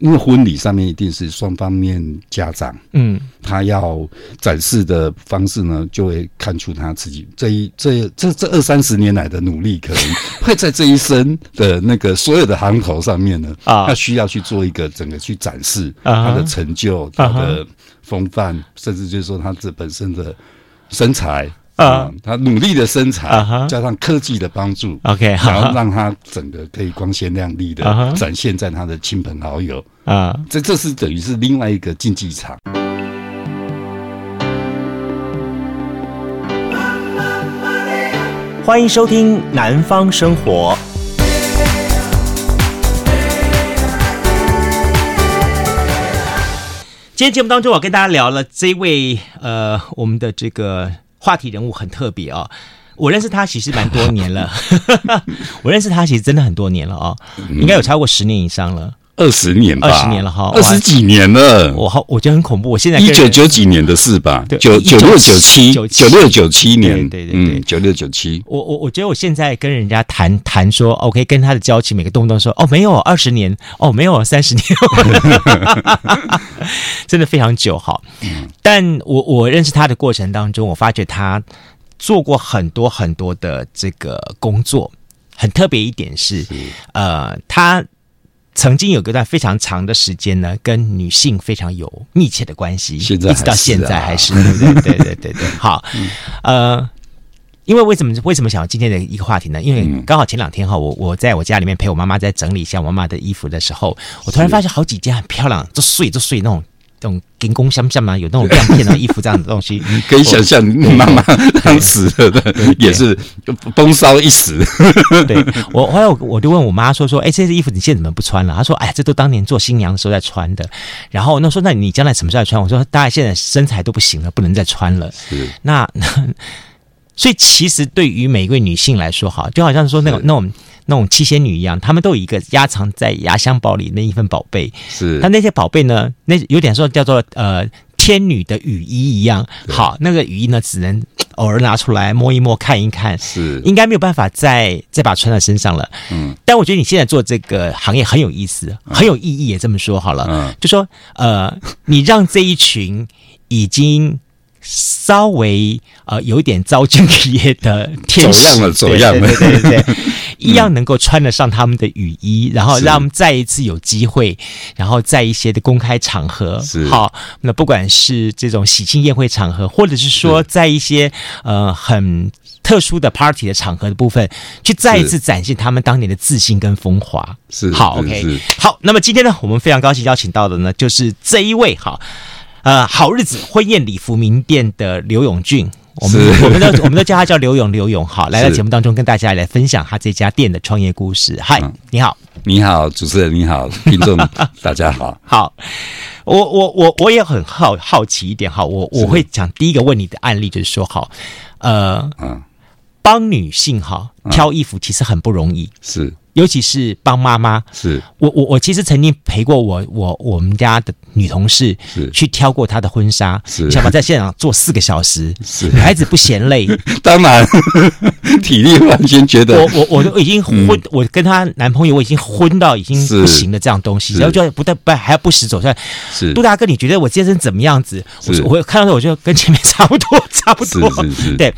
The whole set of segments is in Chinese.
因为婚礼上面一定是双方面家长，嗯，他要展示的方式呢，就会看出他自己。这一这这这二三十年来的努力，可能 会在这一生的那个所有的行头上面呢，啊，他需要去做一个整个去展示他的成就、他的风范，甚至就是说他这本身的身材。啊，他努力的身材，加上科技的帮助，OK，然后让他整个可以光鲜亮丽的展现在他的亲朋好友啊，这这是等于是另外一个竞技场。欢迎收听《南方生活》。今天节目当中，我跟大家聊了这位呃，我们的这个。话题人物很特别哦，我认识他其实蛮多年了，我认识他其实真的很多年了哦，应该有超过十年以上了。二十年吧，二十年了哈，二十几年了。我好，我觉得很恐怖。我现在一九九几年的事吧，九九六九七九六九七年，对对对，九六九七。我我我觉得我现在跟人家谈谈说，OK，跟他的交情，每个动不动说，哦，没有二十年，哦，没有三十年，真的非常久哈。但我我认识他的过程当中，我发觉他做过很多很多的这个工作，很特别一点是，呃，他。曾经有一段非常长的时间呢，跟女性非常有密切的关系，现在、啊、一直到现在还是对对对对对对。好，嗯、呃，因为为什么为什么想要今天的一个话题呢？因为刚好前两天哈，我我在我家里面陪我妈妈在整理一下我妈妈的衣服的时候，我突然发现好几件很漂亮，就碎就碎那种。这种金光闪闪嘛，有那种亮片的衣服这样的东西，可以想象你妈妈当时的也是风骚一时。对，我后来我我就问我妈说说，哎，这些衣服你现在怎么不穿了？她说，哎，这都当年做新娘的时候在穿的。然后那说，那你将来什么时候穿？我说，大概现在身材都不行了，不能再穿了。是，那那所以其实对于每一位女性来说，哈，就好像说那种那种。那种七仙女一样，她们都有一个压藏在压箱宝里那一份宝贝。是，但那些宝贝呢，那有点说叫做呃天女的雨衣一样。好，那个雨衣呢，只能偶尔拿出来摸一摸、看一看。是，应该没有办法再再把它穿在身上了。嗯，但我觉得你现在做这个行业很有意思，很有意义，也这么说好了。嗯，就说呃，你让这一群已经。稍微呃有一点遭敬业的天使，走样了，走样了，对对对，对，一样能够穿得上他们的雨衣，然后让他们再一次有机会，然后在一些的公开场合，是。好，那不管是这种喜庆宴会场合，或者是说在一些呃很特殊的 party 的场合的部分，去再一次展现他们当年的自信跟风华。是好，OK，好，那么今天呢，我们非常高兴邀请到的呢，就是这一位好。呃，好日子婚宴礼服名店的刘永俊，我们我们都我们都叫他叫刘勇刘勇，好，来到节目当中跟大家来分享他这家店的创业故事。嗨，你好，你好，主持人你好，听众大家好。好，我我我我也很好好奇一点哈，我我会讲第一个问你的案例就是说，好，呃，嗯，帮女性哈挑衣服其实很不容易，是。尤其是帮妈妈，是。我我我其实曾经陪过我我我们家的女同事，是。去挑过她的婚纱，是。想把在现场坐四个小时，是。女孩子不嫌累，当然体力完全觉得我我我都已经昏，嗯、我跟她男朋友我已经昏到已经不行的这样东西，然后就不但不还要不时走出来，是。杜大哥，你觉得我健身怎么样子？我我看到时候我就跟前面差不多差不多，是是是。对，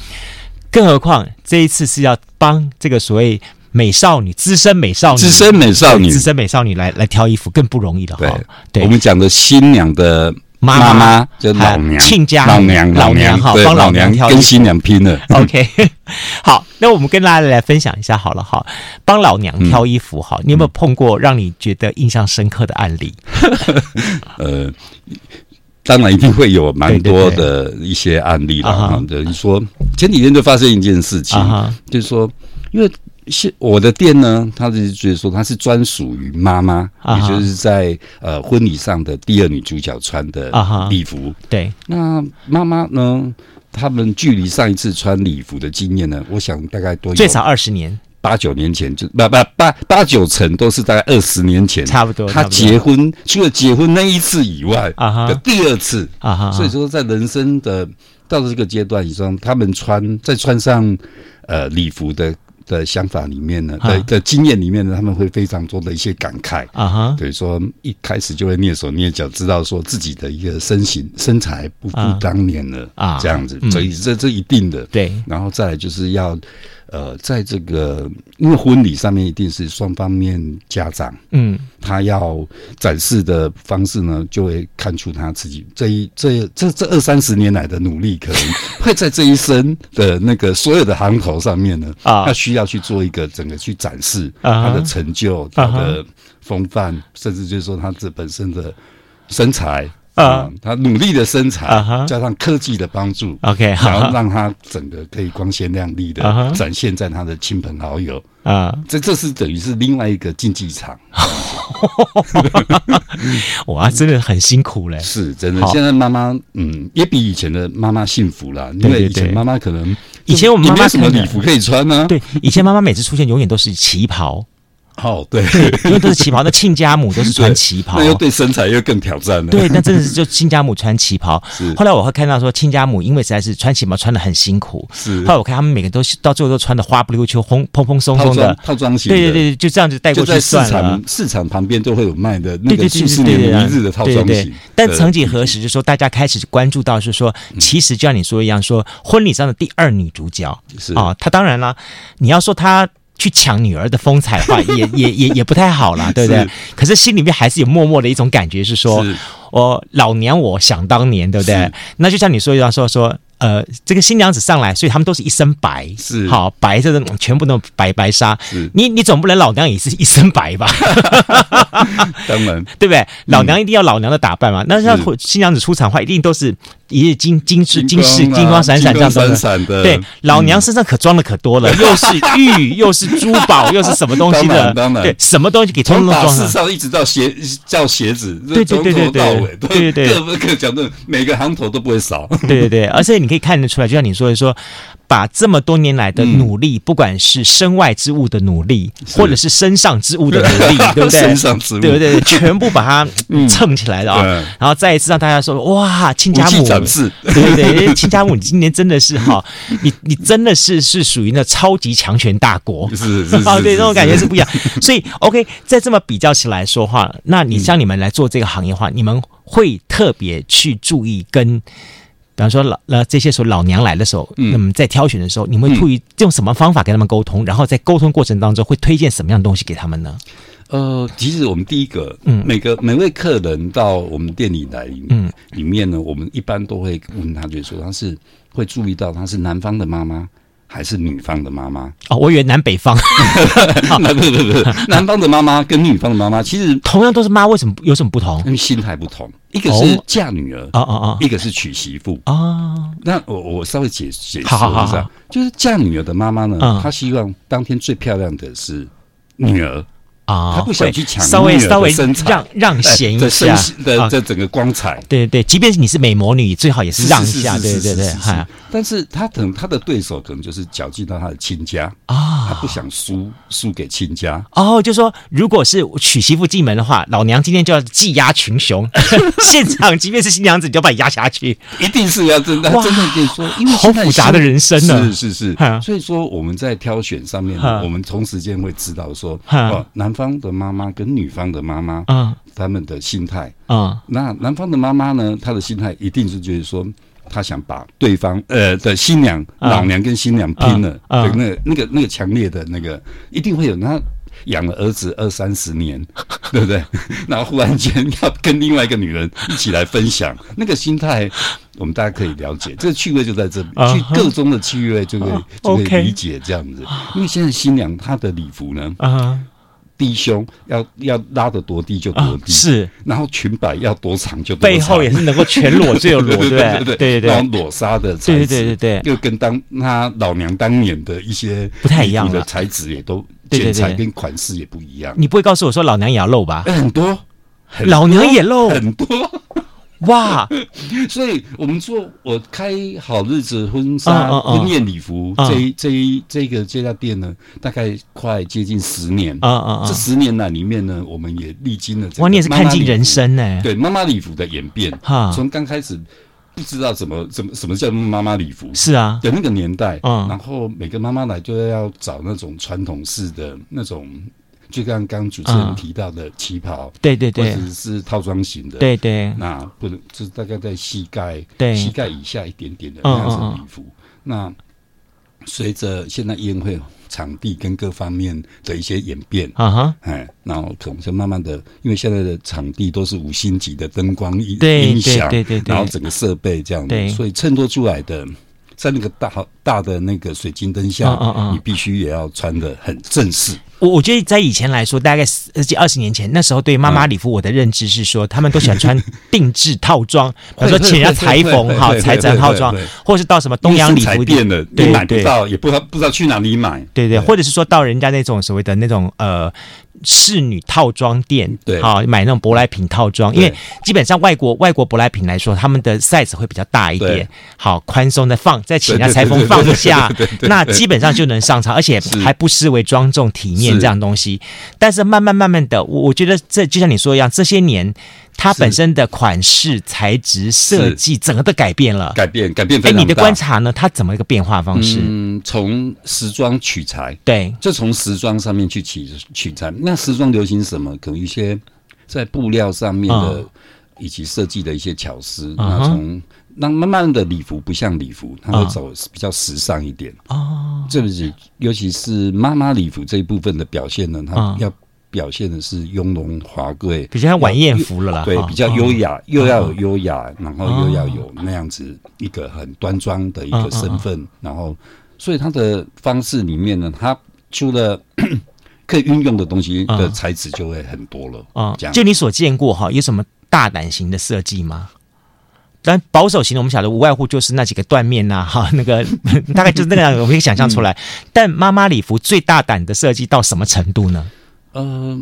更何况这一次是要帮这个所谓。美少女，资深美少女，资深美少女，资深美少女来来挑衣服更不容易了哈。对，我们讲的新娘的妈妈，就老娘，亲家老娘，老娘哈，帮老娘挑，跟新娘拼了。OK，好，那我们跟大家来分享一下好了哈，帮老娘挑衣服哈，你有没有碰过让你觉得印象深刻的案例？呃，当然一定会有蛮多的一些案例了。等于说前几天就发生一件事情，就是说因为。是我的店呢，他是觉得说它是专属于妈妈，也就是在呃婚礼上的第二女主角穿的礼服。对，那妈妈呢，他们距离上一次穿礼服的经验呢，我想大概多最少二十年，八九年前就不不八八九成都是大概二十年前，差不多。他结婚除了结婚那一次以外的第二次啊，所以说在人生的到了这个阶段以上，他们穿再穿上呃礼服的。的想法里面呢，的的经验里面呢，他们会非常多的一些感慨。啊哈，对，说一开始就会蹑手蹑脚，知道说自己的一个身形身材不复当年了啊，这样子，所以这这一定的。对，然后再来就是要。呃，在这个因为婚礼上面一定是双方面家长，嗯，他要展示的方式呢，就会看出他自己这一这这这二三十年来的努力，可能会在这一生的那个所有的行头上面呢，啊，他需要去做一个整个去展示他的成就、他的风范，甚至就是说他这本身的身材。啊，他努力的身材，加上科技的帮助，OK，然后让他整个可以光鲜亮丽的展现在他的亲朋好友。啊，这这是等于是另外一个竞技场。哇，真的很辛苦嘞，是真的。现在妈妈嗯，也比以前的妈妈幸福了，因为以前妈妈可能以前我们妈妈什么礼服可以穿呢？对，以前妈妈每次出现永远都是旗袍。哦，对，因为都是旗袍，那亲家母都是穿旗袍，那又对身材又更挑战了。对，那真的是就亲家母穿旗袍。是，后来我会看到说亲家母因为实在是穿旗袍穿的很辛苦。是，后来我看他们每个都到最后都穿的花不溜秋、蓬蓬蓬松松的套装型。对对对，就这样子带过去算了。市场市场旁边都会有卖的那个数十年如一日的套装型。但曾几何时，就说大家开始关注到，是说其实就像你说的一样，说婚礼上的第二女主角是啊，她当然了，你要说她。去抢女儿的风采的话，也也也也不太好啦，对不对？是可是心里面还是有默默的一种感觉，是说，是我老娘我想当年，对不对？那就像你说一样，说说。呃，这个新娘子上来，所以他们都是一身白，是好白色的，全部都白白纱。你你总不能老娘也是一身白吧？当然，对不对？老娘一定要老娘的打扮嘛。那像新娘子出场的话，一定都是一日金金饰金饰金光闪闪这样的。对，老娘身上可装的可多了，又是玉，又是珠宝，又是什么东西的？当然，对，什么东西给通通装上。上一直到鞋叫鞋子，对对对对对对对，各各讲的每个行头都不会少。对对对，而且你。可以看得出来，就像你说的说，把这么多年来的努力，不管是身外之物的努力，或者是身上之物的努力，对不对？身上之物，对不对？全部把它 蹭起来了啊！然后再一次让大家说：哇，亲家母，对不对？亲家母，你今年真的是哈，你你真的是是属于那超级强权大国，是是啊，对，这种感觉是不一样。所以，OK，在这么比较起来说话，那你像你们来做这个行业的话，你们会特别去注意跟。比方说老那这些时候老娘来的时候，那么在挑选的时候，你们会出于用什么方法跟他们沟通？然后在沟通过程当中会推荐什么样的东西给他们呢？呃，其实我们第一个，嗯，每个每位客人到我们店里来，嗯，里面呢，我们一般都会问他，就是说他是会注意到他是男方的妈妈。还是女方的妈妈？哦，我以为南北方，不不不不，南方的妈妈跟女方的妈妈其实同样都是妈，为什么有什么不同？因为心态不同，一个是嫁女儿，啊啊啊，一个是娶媳妇。啊。那我我稍微解解释一下，就是嫁女儿的妈妈呢，她希望当天最漂亮的是女儿。啊，他不想去抢，稍微稍微让 让贤一下。的这整个光彩，对对，即便是你是美魔女，最好也是让一下，对对对。但是他等他的对手可能就是绞尽到他的亲家啊，他不想输输给亲家。哦，就说如果是娶媳妇进门的话，老娘今天就要技压群雄，现场即便是新娘子，你就把你压下去，一定是要真的真的跟你说，因为好复杂的人生呢，是是是，所以说我们在挑选上面，我们同时间会知道说，哦，男方的妈妈跟女方的妈妈，嗯，他们的心态，嗯，那男方的妈妈呢，她的心态一定是觉得说，她想把对方呃的新娘、老娘跟新娘拼了，对，那那个那个强烈的那个，一定会有。那养了儿子二三十年，对不对？然后忽然间要跟另外一个女人一起来分享，那个心态，我们大家可以了解。这个趣味就在这里，去各中的趣味就可以就可以理解这样子。因为现在新娘她的礼服呢，低胸要要拉得多低就多低，是，然后裙摆要多长就多长，背后也是能够全裸 最有裸，对对？对对对，然后裸纱的材质，对对对对，又跟当他老娘当年的一些不太一样的材质也都剪裁跟款式也不一样。你不会告诉我说老娘也要露吧？很多，老娘也露。很多。哇！所以我们做我开好日子婚纱婚宴礼服这一这一这个这家店呢，大概快接近十年。啊啊这十年来里面呢，我们也历经了。哇，你也是看尽人生呢。对妈妈礼服的演变，哈，从刚开始不知道怎么怎么什么叫妈妈礼服，是啊，的那个年代，嗯，然后每个妈妈来就要找那种传统式的那种，就像刚刚主持人提到的旗袍，对对对，或者是套装型的，对对，那不能就是大概在膝盖，对，膝盖以下一点点的那样子礼服。那随着现在宴会场地跟各方面的一些演变，啊哈，哎，然后可能就慢慢的，因为现在的场地都是五星级的灯光音音响，对对对，然后整个设备这样子，所以衬托出来的。在那个大大的那个水晶灯下，你必须也要穿的很正式。我我觉得在以前来说，大概十几二十年前，那时候对妈妈礼服，我的认知是说，他们都喜欢穿 定制套装，比如说请人家裁缝哈裁整套装，或是到什么东洋礼服店的，对，买不到，也不知道不知道去哪里买，对对，或者是说到人家那种所谓的那种呃。侍女套装店，对，好买那种舶来品套装，因为基本上外国外国舶来品来说，他们的 size 会比较大一点，好宽松的放，再请人家裁缝放一下，那基本上就能上场，而且还不失为庄重体面这样东西。但是慢慢慢慢的，我我觉得这就像你说一样，这些年。它本身的款式、材质、设计，整个都改变了，改变改变非常大。哎，你的观察呢？它怎么一个变化方式？嗯，从时装取材，对，就从时装上面去取取材。那时装流行什么？可能一些在布料上面的以及设计的一些巧思。那从那慢慢的礼服不像礼服，它会走比较时尚一点哦。这不是，尤其是妈妈礼服这一部分的表现呢，它要。表现的是雍容华贵，比较晚宴服了啦。对，比较优雅，又要有优雅，然后又要有那样子一个很端庄的一个身份，然后，所以它的方式里面呢，它除了 可以运用的东西的材质就会很多了啊。这样，就你所见过哈，有什么大胆型的设计吗？但保守型的，我们晓得无外乎就是那几个缎面呐，哈，那个 大概就是那个样子，我们可以想象出来。但妈妈礼服最大胆的设计到什么程度呢？呃，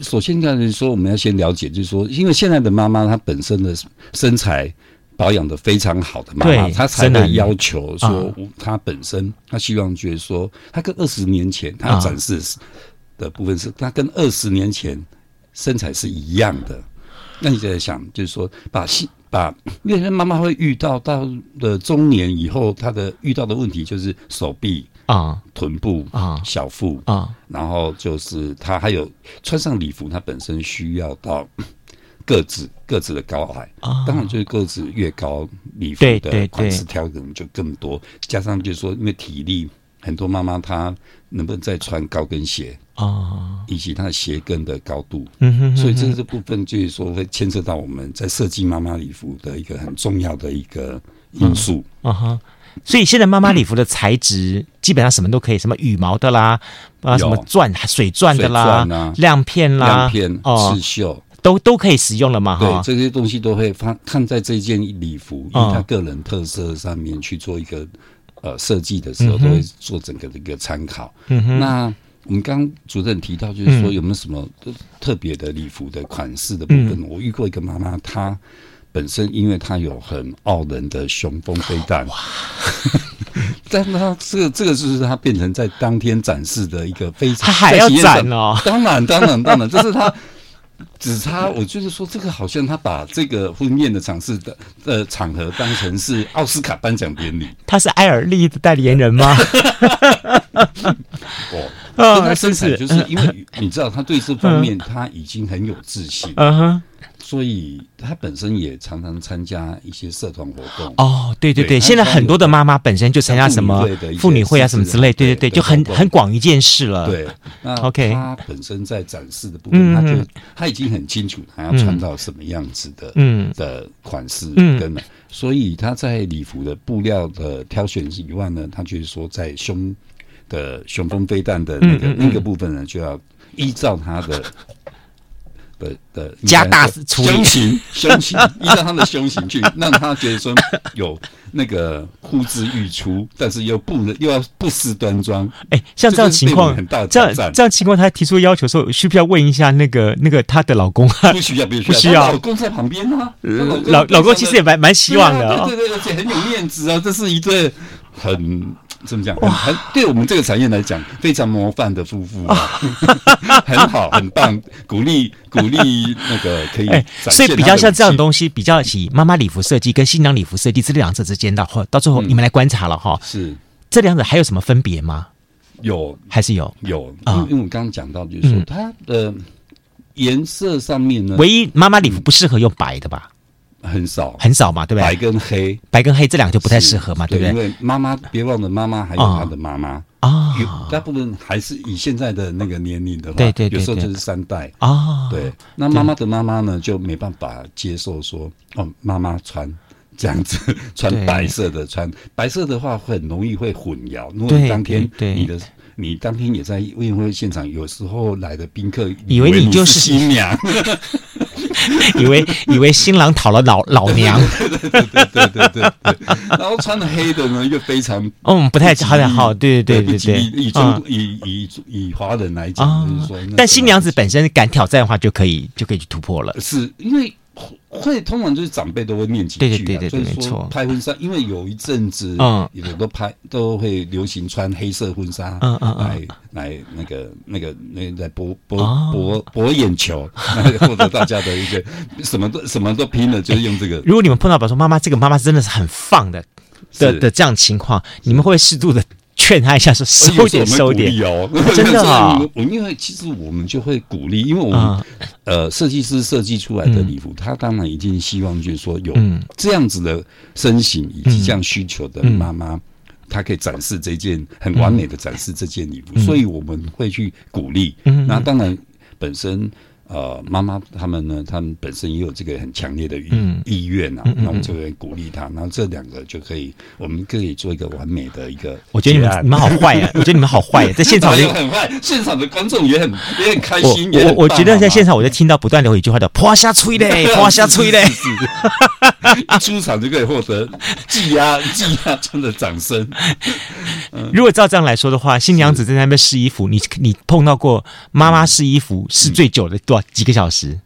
首先刚才说，我们要先了解，就是说，因为现在的妈妈她本身的身材保养的非常好的妈妈，她才能要求说，她本身她希望觉得说，她跟二十年前她展示的部分是，她跟二十年前身材是一样的。那你就在想，就是说，把细把，因为妈妈会遇到到了中年以后，她的遇到的问题就是手臂。啊，臀部啊，小腹啊，然后就是她还有穿上礼服，她本身需要到 个子个子的高矮。啊，当然就是个子越高，礼服的款式挑可能就更多。加上就是说，因为体力，很多妈妈她能不能再穿高跟鞋？啊，以及它的鞋跟的高度，嗯哼，所以这个部分就是说会牵涉到我们在设计妈妈礼服的一个很重要的一个因素。啊哈。所以现在妈妈礼服的材质基本上什么都可以，什么羽毛的啦，啊，什么钻、水钻的啦，亮片啦，亮片、刺绣。都都可以使用了嘛？对，这些东西都会放看在这件礼服以他个人特色上面去做一个呃设计的时候，都会做整个的一个参考。那我们刚刚主任提到，就是说有没有什么特别的礼服的款式的部分？我遇过一个妈妈，她。本身因为她有很傲人的雄风飞弹，哇！但是他这个这个就是她变成在当天展示的一个非常，她还要展哦。当然当然当然，这是他只差，我就是说这个好像他把这个婚宴的场次的呃场合当成是奥斯卡颁奖典礼。他是艾尔利的代言人吗？哦，他生产就是因为你知道他对这方面他已经很有自信。嗯哼。所以他本身也常常参加一些社团活动。哦，对对对，现在很多的妈妈本身就参加什么妇女会啊什么之类，对对对，就很很广一件事了。对，那 OK，他本身在展示的部分，他就他已经很清楚他要穿到什么样子的嗯。的款式跟，所以他在礼服的布料的挑选以外呢，他就是说在胸的雄风飞弹的那个那个部分呢，就要依照他的。的的加大胸型，胸型依照他的胸型去，让他觉得说有那个呼之欲出，但是又不能又要不失端庄。哎、欸，像这样情况，很大这样这样情况，他提出要求说，需不需要问一下那个那个他的老公？不需要，不需要，不需要。老公在旁边啊，老老公其实也蛮蛮希望的、啊，对对对，而且很有面子啊，这是一对很怎么讲？很对我们这个产业来讲，非常模范的夫妇啊，很好，很棒，鼓励鼓励那个可以、欸。所以比较像这样的东西，比较起妈妈礼服设计跟新娘礼服设计这两者之间的话，到最后你们来观察了哈、嗯，是这两者还有什么分别吗？有还是有有？因为因为我刚刚讲到，就是说、嗯、它的颜色上面呢，唯一妈妈礼服不适合用白的吧？很少。很少嘛，对不对？白跟黑，白跟黑这两个就不太适合嘛，对不对？因为妈妈别忘了，妈妈还有她的妈妈。啊，大部分还是以现在的那个年龄的话，对对，有时候就是三代。啊。对，那妈妈的妈妈呢，就没办法接受说哦，妈妈穿这样子穿白色的，穿白色的话会很容易会混淆。如果当天你的你当天也在宴会现场，有时候来的宾客以为你就是新娘。以为以为新郎讨了老老娘，对对对对对对对，然后穿的黑的呢，又非常嗯不太好，好对对对对对，以中以以以华人来讲，就是说，但新娘子本身敢挑战的话，就可以就可以去突破了，是因为。会通常就是长辈都会念几句啊，对对对对，没错。拍婚纱，因为有一阵子，嗯，有的都拍都会流行穿黑色婚纱，嗯嗯，来来那个那个那来博博博博眼球，获得大家的一个什么都什么都拼了，就是用这个。如果你们碰到，比如说妈妈这个妈妈真的是很放的的的这样情况，你们会适度的。劝他一下，说收点收点哦，真的啊！我 因为其实我们就会鼓励，因为我们呃设计师设计出来的礼服，他当然一定希望就是说有这样子的身形以及这样需求的妈妈，她可以展示这件很完美的展示这件礼服，所以我们会去鼓励。那当然本身。呃，妈妈他们呢，他们本身也有这个很强烈的意意愿啊，那我们就会鼓励他，然后这两个就可以，我们可以做一个完美的一个。我觉得你们你们好坏呀！我觉得你们好坏呀，在现场 也很坏，现场的观众也很也很开心。我我觉得在现场，我就听到不断的有一句话叫“ 啪下吹嘞，啪下吹嘞”，一出场就可以获得技压技压中的掌声。如果照这样来说的话，新娘子在那边试衣服，你你碰到过妈妈试衣服试最久的多。几个小时？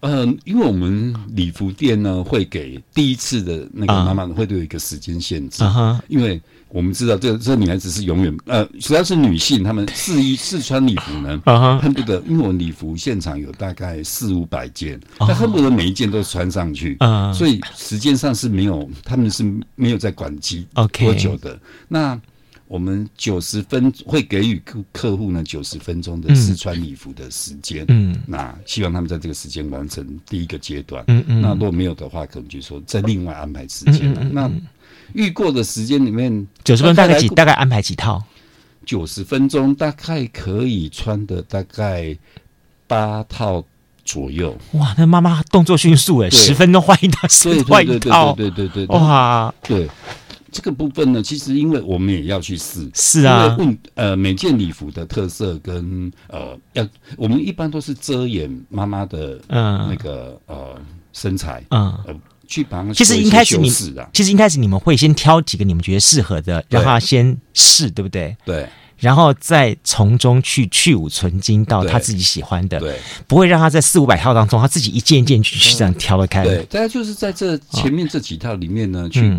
嗯，因为我们礼服店呢，会给第一次的那个妈妈会都有一个时间限制，因为我们知道这这女孩子是永远呃，主要是女性，她们试衣试穿礼服呢，恨不得，因为我们礼服现场有大概四五百件，她恨不得每一件都穿上去，所以时间上是没有，他们是没有在管机多久的。那我们九十分会给予客客户呢九十分钟的试穿礼服的时间，嗯，那希望他们在这个时间完成第一个阶段，嗯嗯，那如果没有的话，可能就是说再另外安排时间，嗯嗯，那预过的时间里面九十分钟大概几大概安排几套？九十分钟大概可以穿的大概八套左右。哇，那妈妈动作迅速哎，十分钟换一套，十换一套，对对对对，哇，对。这个部分呢，其实因为我们也要去试，是啊，问呃每件礼服的特色跟呃要，我们一般都是遮掩妈妈的嗯。那个呃身材嗯。呃去帮其实一开始你其实一开始你们会先挑几个你们觉得适合的，让他先试，对不对？对，然后再从中去去芜存菁到他自己喜欢的，对，不会让他在四五百套当中他自己一件一件去这样挑得开。对，大家就是在这前面这几套里面呢去。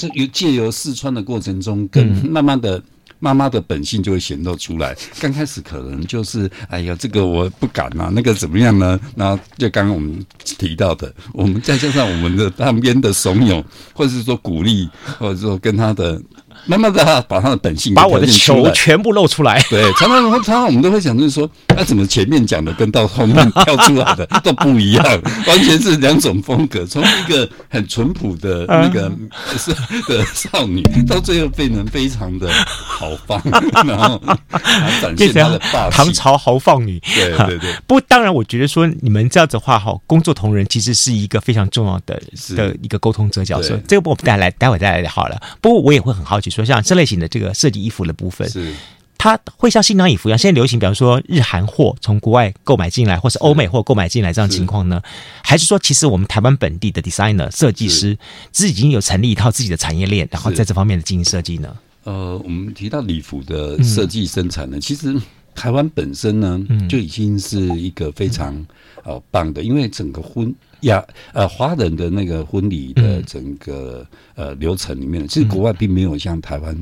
这由借由试穿的过程中，跟慢慢的妈妈的本性就会显露出来。刚开始可能就是，哎呀，这个我不敢啊，那个怎么样呢？然后就刚刚我们提到的，我们再加上我们的旁边的怂恿，或者是说鼓励，或者说跟他的。慢慢的把他的本性，把我的球全部露出来。对，常常常常我们都会想，就是说，那怎么前面讲的跟到后面跳出来的 都不一样，完全是两种风格。从一个很淳朴的那个是 的少女，到最后变成非常的豪放，然后展现她的霸气。唐朝豪放女，对对对。不过当然，我觉得说你们这样子的话，哈，工作同仁其实是一个非常重要的的一个沟通者角色。这个我们带来，待会再来好了。不过我也会很好奇。说像这类型的这个设计衣服的部分，是它会像新娘礼服一样，现在流行，比方说日韩货从国外购买进来，或是欧美货购买进来这样情况呢？还是说，其实我们台湾本地的 designer 设计师自己已经有成立一套自己的产业链，然后在这方面的进行设计呢？呃，我们提到礼服的设计生产呢，嗯、其实台湾本身呢就已经是一个非常呃棒的，因为整个婚。亚，呃，华人的那个婚礼的整个呃流程里面，其实国外并没有像台湾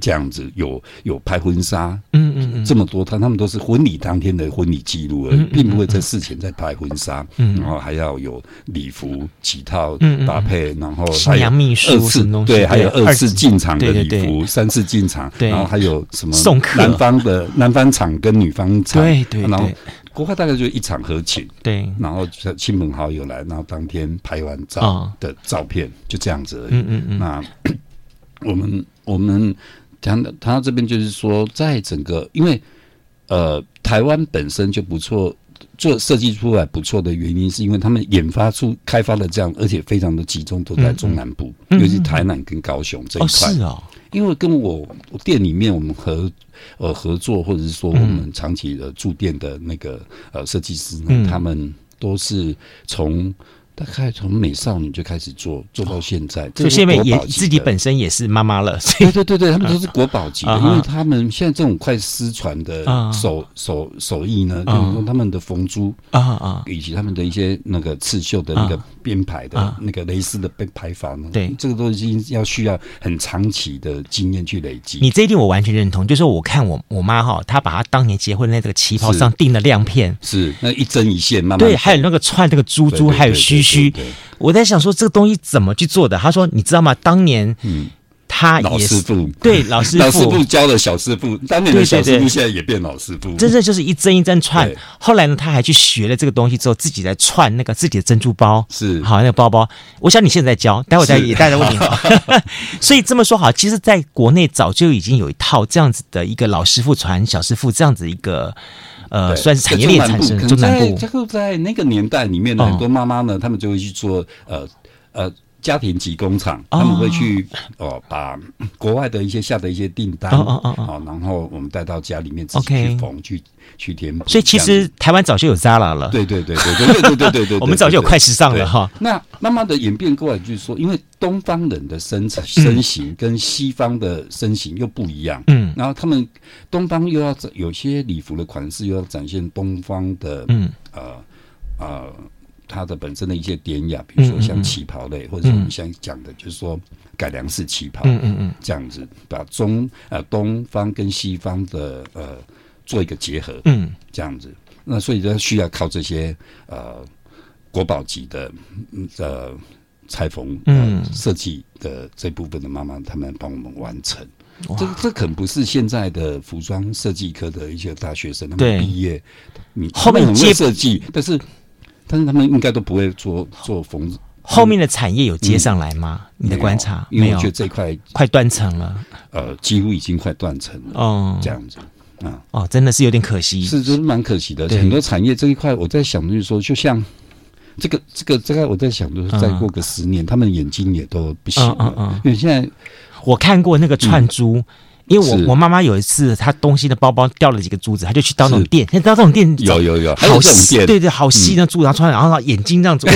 这样子有有拍婚纱，嗯嗯嗯，这么多他他们都是婚礼当天的婚礼记录而已，并不会在事前再拍婚纱，嗯，然后还要有礼服几套搭配，然后新娘秘书什么东西，对，还有二次进场的礼服，三次进场，然后还有什么送客，男方的男方场跟女方场，对对，然后国外大概就一场合情，对，然后亲朋好友来，然后当天拍完照的照片就这样子而已，嗯嗯嗯，那我 们我们。谈到他这边就是说，在整个因为呃台湾本身就不错，做设计出来不错的原因，是因为他们研发出开发的这样，而且非常的集中都在中南部，嗯嗯、尤其台南跟高雄这一块。哦，是哦。因为跟我店里面我们合呃合作，或者是说我们长期的驻店的那个呃设计师呢，嗯、他们都是从。大概从美少女就开始做，做到现在，就现在也自己本身也是妈妈了。对对对对，他们都是国宝级的，因为他们现在这种快失传的手手手艺呢，就是说他们的缝珠啊啊，以及他们的一些那个刺绣的那个编排的那个蕾丝的编排法呢，对，这个都已经要需要很长期的经验去累积。你这一点我完全认同，就是我看我我妈哈，她把她当年结婚那个旗袍上钉的亮片，是那一针一线，慢慢对，还有那个串那个珠珠，还有须。须，我在想说这个东西怎么去做的？他说：“你知道吗？当年，嗯，他也是老师傅，对老师傅，老师傅教的小师傅，当年的小师傅现在也变老师傅，真的就是一针一针串。后来呢，他还去学了这个东西之后，自己在串那个自己的珍珠包，是好那个包包。我想你现在在教，待会再也带着问你。所以这么说好，其实在国内早就已经有一套这样子的一个老师傅传小师傅这样子一个。”呃，算是产业链产生。中南部，这个在那个年代里面呢，很多妈妈呢，他们就会去做呃呃家庭级工厂，他们会去哦把国外的一些下的一些订单哦哦哦然后我们带到家里面自己去缝去去填补。所以其实台湾早就有 Zara 了，对对对对对对对对对，我们早就有快时尚了哈。那慢慢的演变过来，就是说，因为东方人的身材身形跟西方的身形又不一样，嗯，然后他们东方又要有些礼服的款式又要展现东方的，嗯呃呃，它的本身的一些典雅，比如说像旗袍类，或者我们想讲的，就是说改良式旗袍，嗯嗯嗯，这样子把中呃东方跟西方的呃做一个结合，嗯，这样子，那所以就需要靠这些呃国宝级的呃。裁缝、嗯，设计的这部分的妈妈，他们帮我们完成。这这可能不是现在的服装设计科的一些大学生，他们毕业，你后面很会设计，但是但是他们应该都不会做做缝。后面的产业有接上来吗？嗯、你的观察？因为我觉得这块快断层了，呃，几乎已经快断层了。哦，这样子啊，哦，真的是有点可惜，是真蛮可惜的。很多产业这一块，我在想就是说，就像。这个这个这个，我在想，就是再过个十年，他们眼睛也都不行了。因为现在我看过那个串珠，因为我我妈妈有一次她东西的包包掉了几个珠子，她就去到那种店，到这种店有有有，好细，对对，好细那珠子，然后穿，然后眼睛这样子，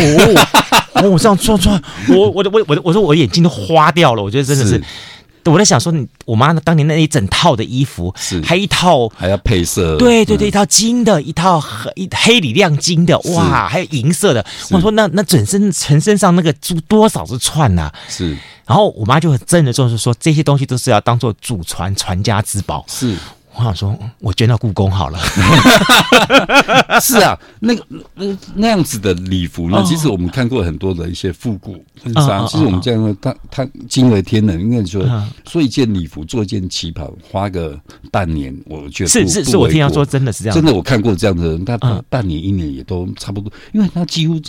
哦，我这样穿穿，我我我我我说我眼睛都花掉了，我觉得真的是。我在想说，你我妈当年那一整套的衣服，是还一套还要配色，对对对，一套金的，一套黑黑里亮金的，哇，还有银色的。我说那那整身全身上那个珠多少是串呐？是。然后我妈就很郑重的说，说这些东西都是要当做祖传传家之宝。是。我想说，我捐到故宫好了。是啊，那个那那样子的礼服呢？其实我们看过很多的一些复古婚纱。其实我们这样，它它惊为天人。应该说，做一件礼服，做一件旗袍，花个半年，我觉得是是是我听他说，真的是这样。真的，我看过这样的人，他半年一年也都差不多，因为他几乎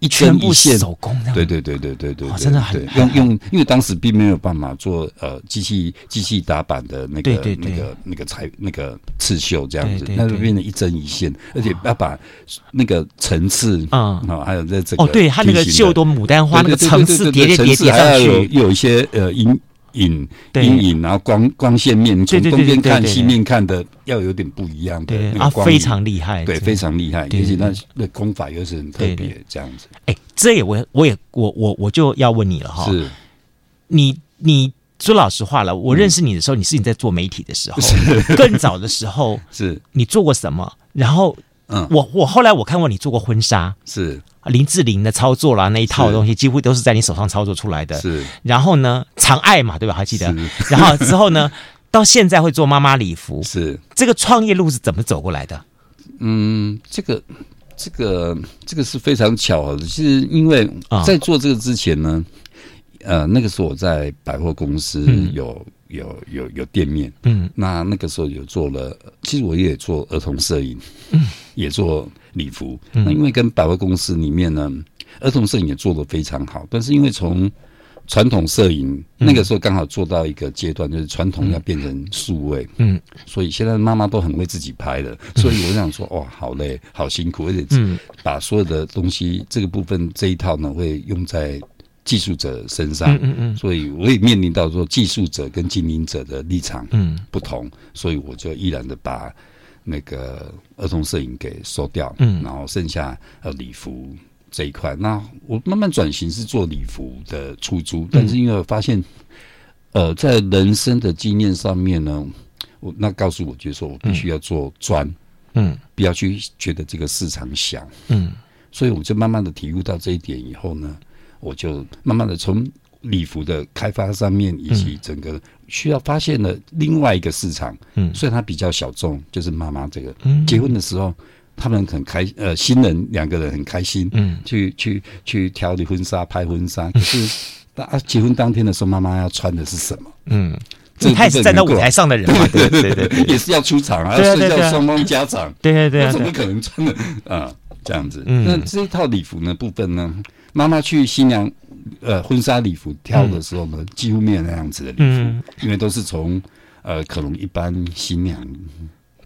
就一全部手工。对对对对对对，真的很用用，因为当时并没有办法做呃机器机器打版的那个那个那个裁。那个刺绣这样子，那就变成一针一线，而且要把那个层次啊，还有在这个哦，对，它那个绣多牡丹花那个层次叠叠叠叠上去，又有一些呃阴影阴影，然后光光线面从东边看西面看的要有点不一样的，啊，非常厉害，对，非常厉害，而且那那功法又是很特别这样子。哎，这也我我也我我我就要问你了哈，是。你你。说老实话了，我认识你的时候，你是你在做媒体的时候，更早的时候 是。你做过什么？然后，嗯，我我后来我看过你做过婚纱，是林志玲的操作啦，那一套东西几乎都是在你手上操作出来的。是，然后呢，长爱嘛，对吧？还记得？然后之后呢，到现在会做妈妈礼服，是这个创业路是怎么走过来的？嗯，这个这个这个是非常巧合的。其实因为在做这个之前呢，哦、呃，那个时候我在百货公司有、嗯、有有有店面，嗯，那那个时候有做了，其实我也做儿童摄影，嗯，也做礼服。嗯、那因为跟百货公司里面呢，儿童摄影也做得非常好，但是因为从传统摄影那个时候刚好做到一个阶段，就是传统要变成数位，嗯，所以现在妈妈都很会自己拍的，所以我想说，哇，好累，好辛苦，而且把所有的东西这个部分这一套呢，会用在技术者身上，嗯嗯，所以我也面临到说技术者跟经营者的立场嗯。不同，所以我就毅然的把那个儿童摄影给收掉，嗯，然后剩下呃礼服。这一块，那我慢慢转型是做礼服的出租，但是因为我发现，呃，在人生的经验上面呢，我那告诉我，就是说我必须要做专，嗯，不要去觉得这个市场小，嗯，所以我就慢慢的体悟到这一点以后呢，我就慢慢的从礼服的开发上面，以及整个需要发现了另外一个市场，嗯，虽然它比较小众，就是妈妈这个，嗯，结婚的时候。他们很开，呃，新人两个人很开心，嗯，去去去挑的婚纱、拍婚纱。可是，当结婚当天的时候，妈妈要穿的是什么？嗯，这他也是站在舞台上的人嘛，对对对，也是要出场啊，要睡觉双方家长，对对对，怎么可能穿的啊这样子？那这一套礼服呢部分呢，妈妈去新娘呃婚纱礼服挑的时候呢，几乎没有那样子的礼服，因为都是从呃可能一般新娘。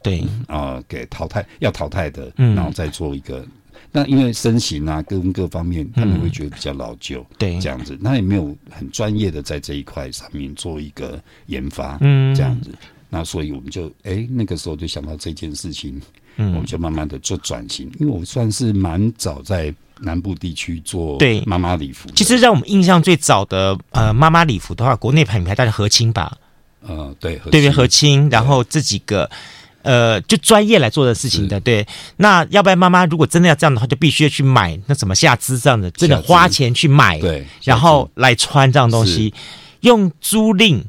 对啊、呃，给淘汰要淘汰的，嗯，然后再做一个。那因为身形啊，跟各方面，他们会觉得比较老旧，对、嗯，这样子。那也没有很专业的在这一块上面做一个研发，嗯，这样子。那所以我们就哎、欸，那个时候就想到这件事情，嗯，我们就慢慢的做转型。因为我算是蛮早在南部地区做对。妈妈礼服。其实让我们印象最早的呃妈妈礼服的话，国内品牌大概和亲吧，呃，对，对对和亲，然后这几个。呃，就专业来做的事情的，对。那要不然妈妈如果真的要这样的话，就必须要去买那什么下肢这样的，真的花钱去买，对，然后来穿这样东西。用租赁，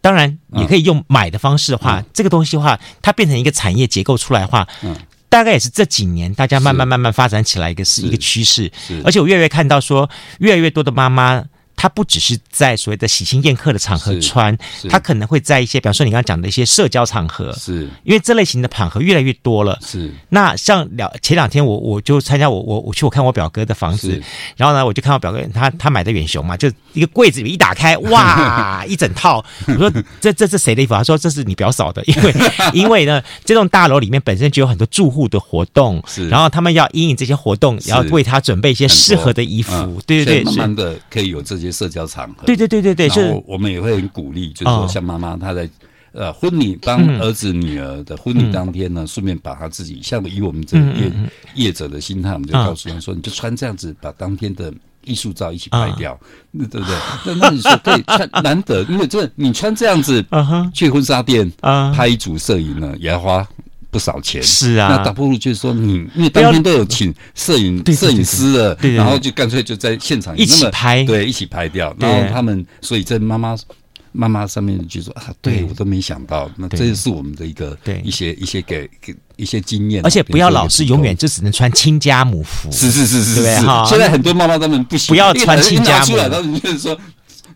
当然也可以用买的方式的话，这个东西的话，它变成一个产业结构出来的话，嗯，大概也是这几年大家慢慢慢慢发展起来一个是一个趋势。而且我越来越看到说，越来越多的妈妈。他不只是在所谓的喜庆宴客的场合穿，他可能会在一些，比方说你刚刚讲的一些社交场合，是，因为这类型的场合越来越多了。是，那像两前两天我我就参加我我我去我看我表哥的房子，然后呢我就看到表哥他他买的远雄嘛，就一个柜子里一打开，哇，一整套。我说这这是谁的衣服？他说这是你表嫂的，因为因为呢这栋大楼里面本身就有很多住户的活动，是，然后他们要因应这些活动，然后为他准备一些适合的衣服，对对对，慢慢的可以有这些。社交场合，对对对对对，然后我们也会很鼓励，就是说像妈妈她在呃婚礼帮儿子女儿的婚礼当天呢，顺便把她自己，像以我们这业业者的心态，我们就告诉他说，你就穿这样子，把当天的艺术照一起拍掉，那对不对？那那你说对，穿难得，因为这你穿这样子去婚纱店拍一组摄影呢，也要花。不少钱。是啊，那倒不如就是说你，因为当天都有请摄影摄影师了，然后就干脆就在现场。一起拍，对，一起拍掉。然后他们，所以在妈妈妈妈上面就说啊，对。我都没想到，那这是我们的一个一些一些给给一些经验。而且不要老是永远就只能穿亲家母服，是是是是，对哈。现在很多妈妈他们不不要穿亲家母，出来他们就是说。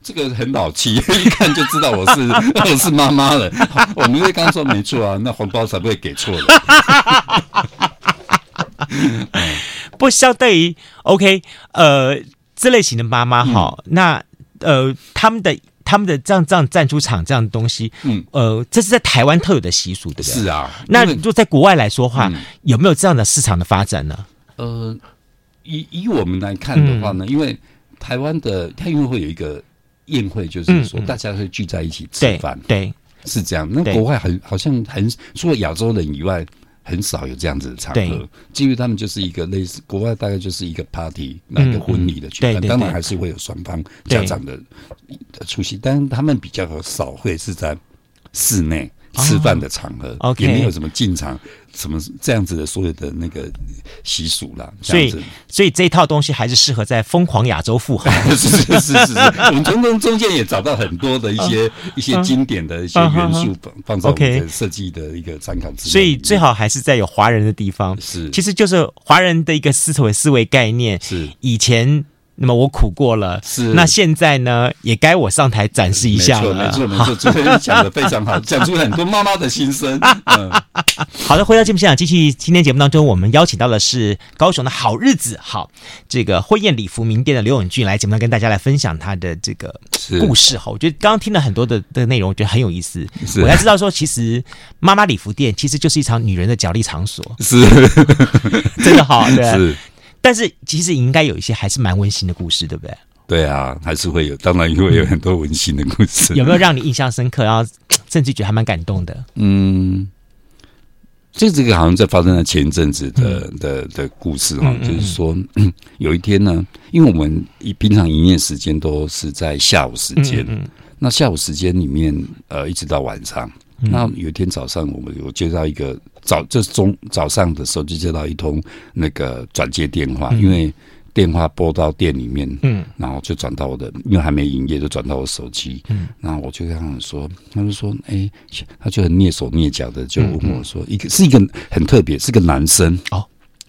这个很老气，一看就知道我是 我是妈妈了。我们刚刚说没错啊，那红包才不会给错的。不相对于 OK，呃，这类型的妈妈哈，嗯、那呃，他们的他们的这样这样站出场这样的东西，嗯，呃，这是在台湾特有的习俗，对不对？是啊。那如果在国外来说话，嗯、有没有这样的市场的发展呢？呃，以以我们来看的话呢，嗯、因为台湾的它因为会有一个。宴会就是说，大家会聚在一起吃饭，对，是这样。那国外很好像很除了亚洲人以外，很少有这样子的场合。基于他们就是一个类似国外，大概就是一个 party，那个婚礼的举办，当然还是会有双方家长的出席，但是他们比较少会是在室内吃饭的场合也没有什么进场什么这样子的所有的那个习俗啦。所以，所以这一套东西还是适合在疯狂亚洲富豪。是是是是是，我们从中中间也找到很多的一些一些经典的一些元素放放在我们的设计的一个参考之。所以最好还是在有华人的地方。是，其实就是华人的一个思维思维概念。是以前。那么我苦过了，是那现在呢，也该我上台展示一下了。没错，没错，没错，主持人讲的非常好，讲出很多妈妈的心声。嗯，好的，回到节目现场，继续今天节目当中，我们邀请到的是高雄的好日子，好这个婚宴礼服名店的刘永俊来节目上跟大家来分享他的这个故事。哈，我觉得刚刚听了很多的的内容，我觉得很有意思。是我才知道说，其实妈妈礼服店其实就是一场女人的角力场所。是，真的好，对。是。但是其实应该有一些还是蛮温馨的故事，对不对？对啊，还是会有，当然也会有很多温馨的故事。有没有让你印象深刻，然后 甚至觉得还蛮感动的？嗯，这这个好像在发生在前一阵子的、嗯、的的故事哈，嗯嗯就是说 有一天呢，因为我们一平常营业时间都是在下午时间，那下午时间里面呃一直到晚上。那有一天早上，我们有接到一个早，这是中早上的时候就接到一通那个转接电话，因为电话拨到店里面，嗯，然后就转到我的，因为还没营业，就转到我手机，嗯，然后我就跟他们说，他们说，哎，他就很蹑手蹑脚的就问我说，一个是一个很特别，是个男生。哦。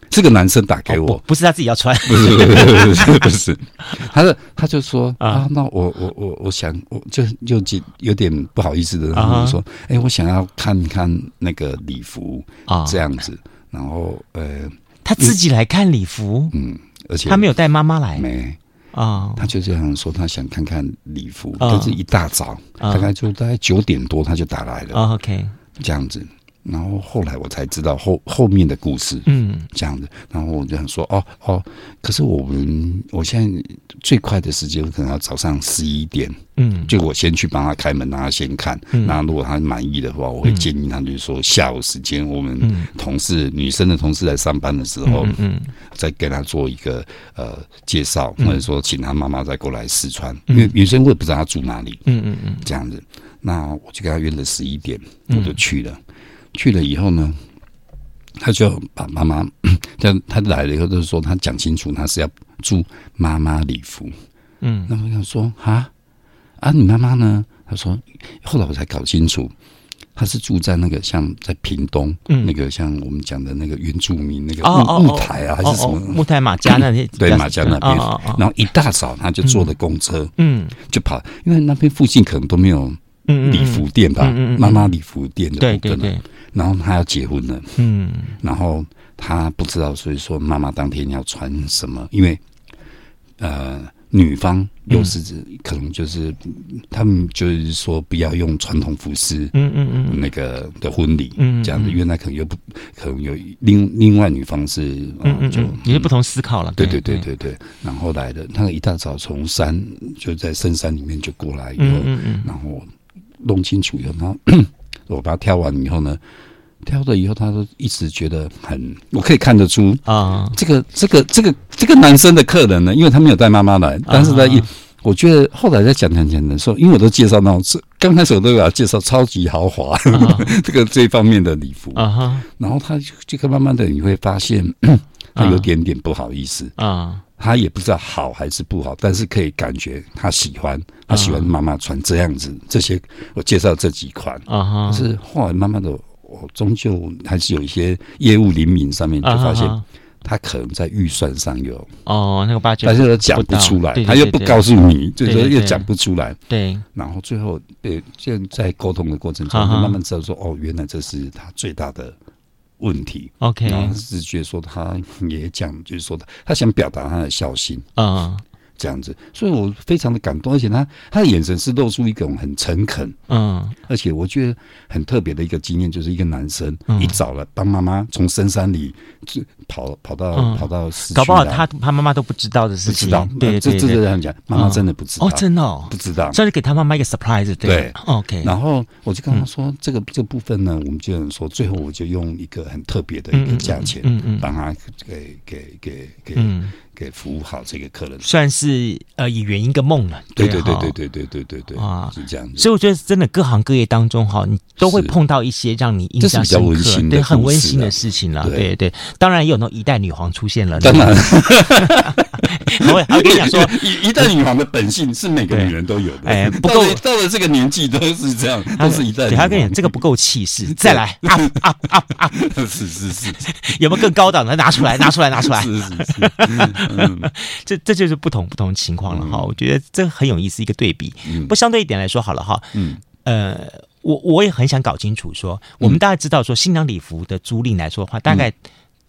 这个男生打给我，哦、不，不是他自己要穿，不是不是 他是他就说啊，啊，那我我我我想我就就有点不好意思的，然后说，哎、啊，我想要看看那个礼服啊，这样子，然后呃，他自己来看礼服，嗯，而且他没有带妈妈来，没。啊，他就这样说，他想看看礼服，就、啊、是一大早，大概就大概九点多他就打来了，啊，OK，这样子。然后后来我才知道后后面的故事，嗯，这样子。然后我就想说，哦哦，可是我们我现在最快的时间可能要早上十一点，嗯，就我先去帮他开门，让他先看。嗯，然后如果他满意的话，我会建议他，就是说下午时间我们同事女生的同事来上班的时候，嗯，再给他做一个呃介绍，或者说请他妈妈再过来试穿，因为女生我也不知道他住哪里，嗯嗯嗯，这样子。那我就跟他约了十一点，我就去了。去了以后呢，他就把妈妈，他 他来了以后就是说，他讲清楚他是要住妈妈礼服。嗯，那我想说啊啊，你妈妈呢？他说，后来我才搞清楚，他是住在那个像在屏东，嗯，那个像我们讲的那个原住民那个木木台啊，还是什么木台马家那 边？对，马家那边。然后一大早他就坐的公车，嗯，就跑，因为那边附近可能都没有礼服店吧，妈妈礼服店的，对对对。然后他要结婚了，嗯，然后他不知道，所以说妈妈当天要穿什么，因为呃，女方又是指可能就是他们就是说不要用传统服饰，嗯嗯嗯，那个的婚礼，嗯，这样子，因为那可能又不可能有另另外女方是，嗯嗯，就也是不同思考了，对对对对对。然后来的，他一大早从山就在深山里面就过来以后，嗯嗯，然后弄清楚以后，然后。我把它挑完以后呢，挑了以后，他都一直觉得很，我可以看得出啊，这个这个这个这个男生的客人呢，因为他没有带妈妈来，但是呢，一我觉得后来在讲讲讲的时候，因为我都介绍那种是刚开始我都给他介绍超级豪华 这个这方面的礼服。啊，然后他就这个慢慢的你会发现，他有点点不好意思。啊。他也不知道好还是不好，但是可以感觉他喜欢，他喜欢妈妈穿这样子。这些我介绍这几款啊，可是后来慢慢的，我终究还是有一些业务灵敏上面就发现，他可能在预算上有哦，那个八九，但是他讲不出来，他又不告诉你，就是说又讲不出来。对，然后最后呃，现在沟通的过程中，就慢慢知道说，哦，原来这是他最大的。问题，OK，然后是觉得说他也讲，就是说他他想表达他的孝心。啊。这样子，所以我非常的感动，而且他他的眼神是露出一种很诚恳，嗯，而且我觉得很特别的一个经验，就是一个男生一早了帮妈妈从深山里跑跑到跑到市区，搞不好他他妈妈都不知道的事情，不知道，对，这这这样讲，妈妈真的不知道，哦，真的哦，不知道，所以给他妈妈一个 surprise，对，OK，然后我就跟他说，这个这个部分呢，我们就说，最后我就用一个很特别的一个价钱，嗯。嗯，帮他给给给给。给服务好这个客人，算是呃圆一个梦了。对对对对对对对对对啊，是这样子。所以我觉得真的各行各业当中哈，你都会碰到一些让你印象深刻、对很温馨的事情了。对对，当然也有那种一代女皇出现了。当然，我我跟你讲说，一一代女皇的本性是每个女人都有的。哎，不够到了这个年纪都是这样，都是一代。他跟你讲这个不够气势，再来啊啊啊啊！是是是，有没有更高档的？拿出来，拿出来，拿出来。是是是。嗯，这这就是不同不同情况了哈。我觉得这很有意思，一个对比。不相对一点来说好了哈。嗯，呃，我我也很想搞清楚说，我们大家知道说，新娘礼服的租赁来说的话，大概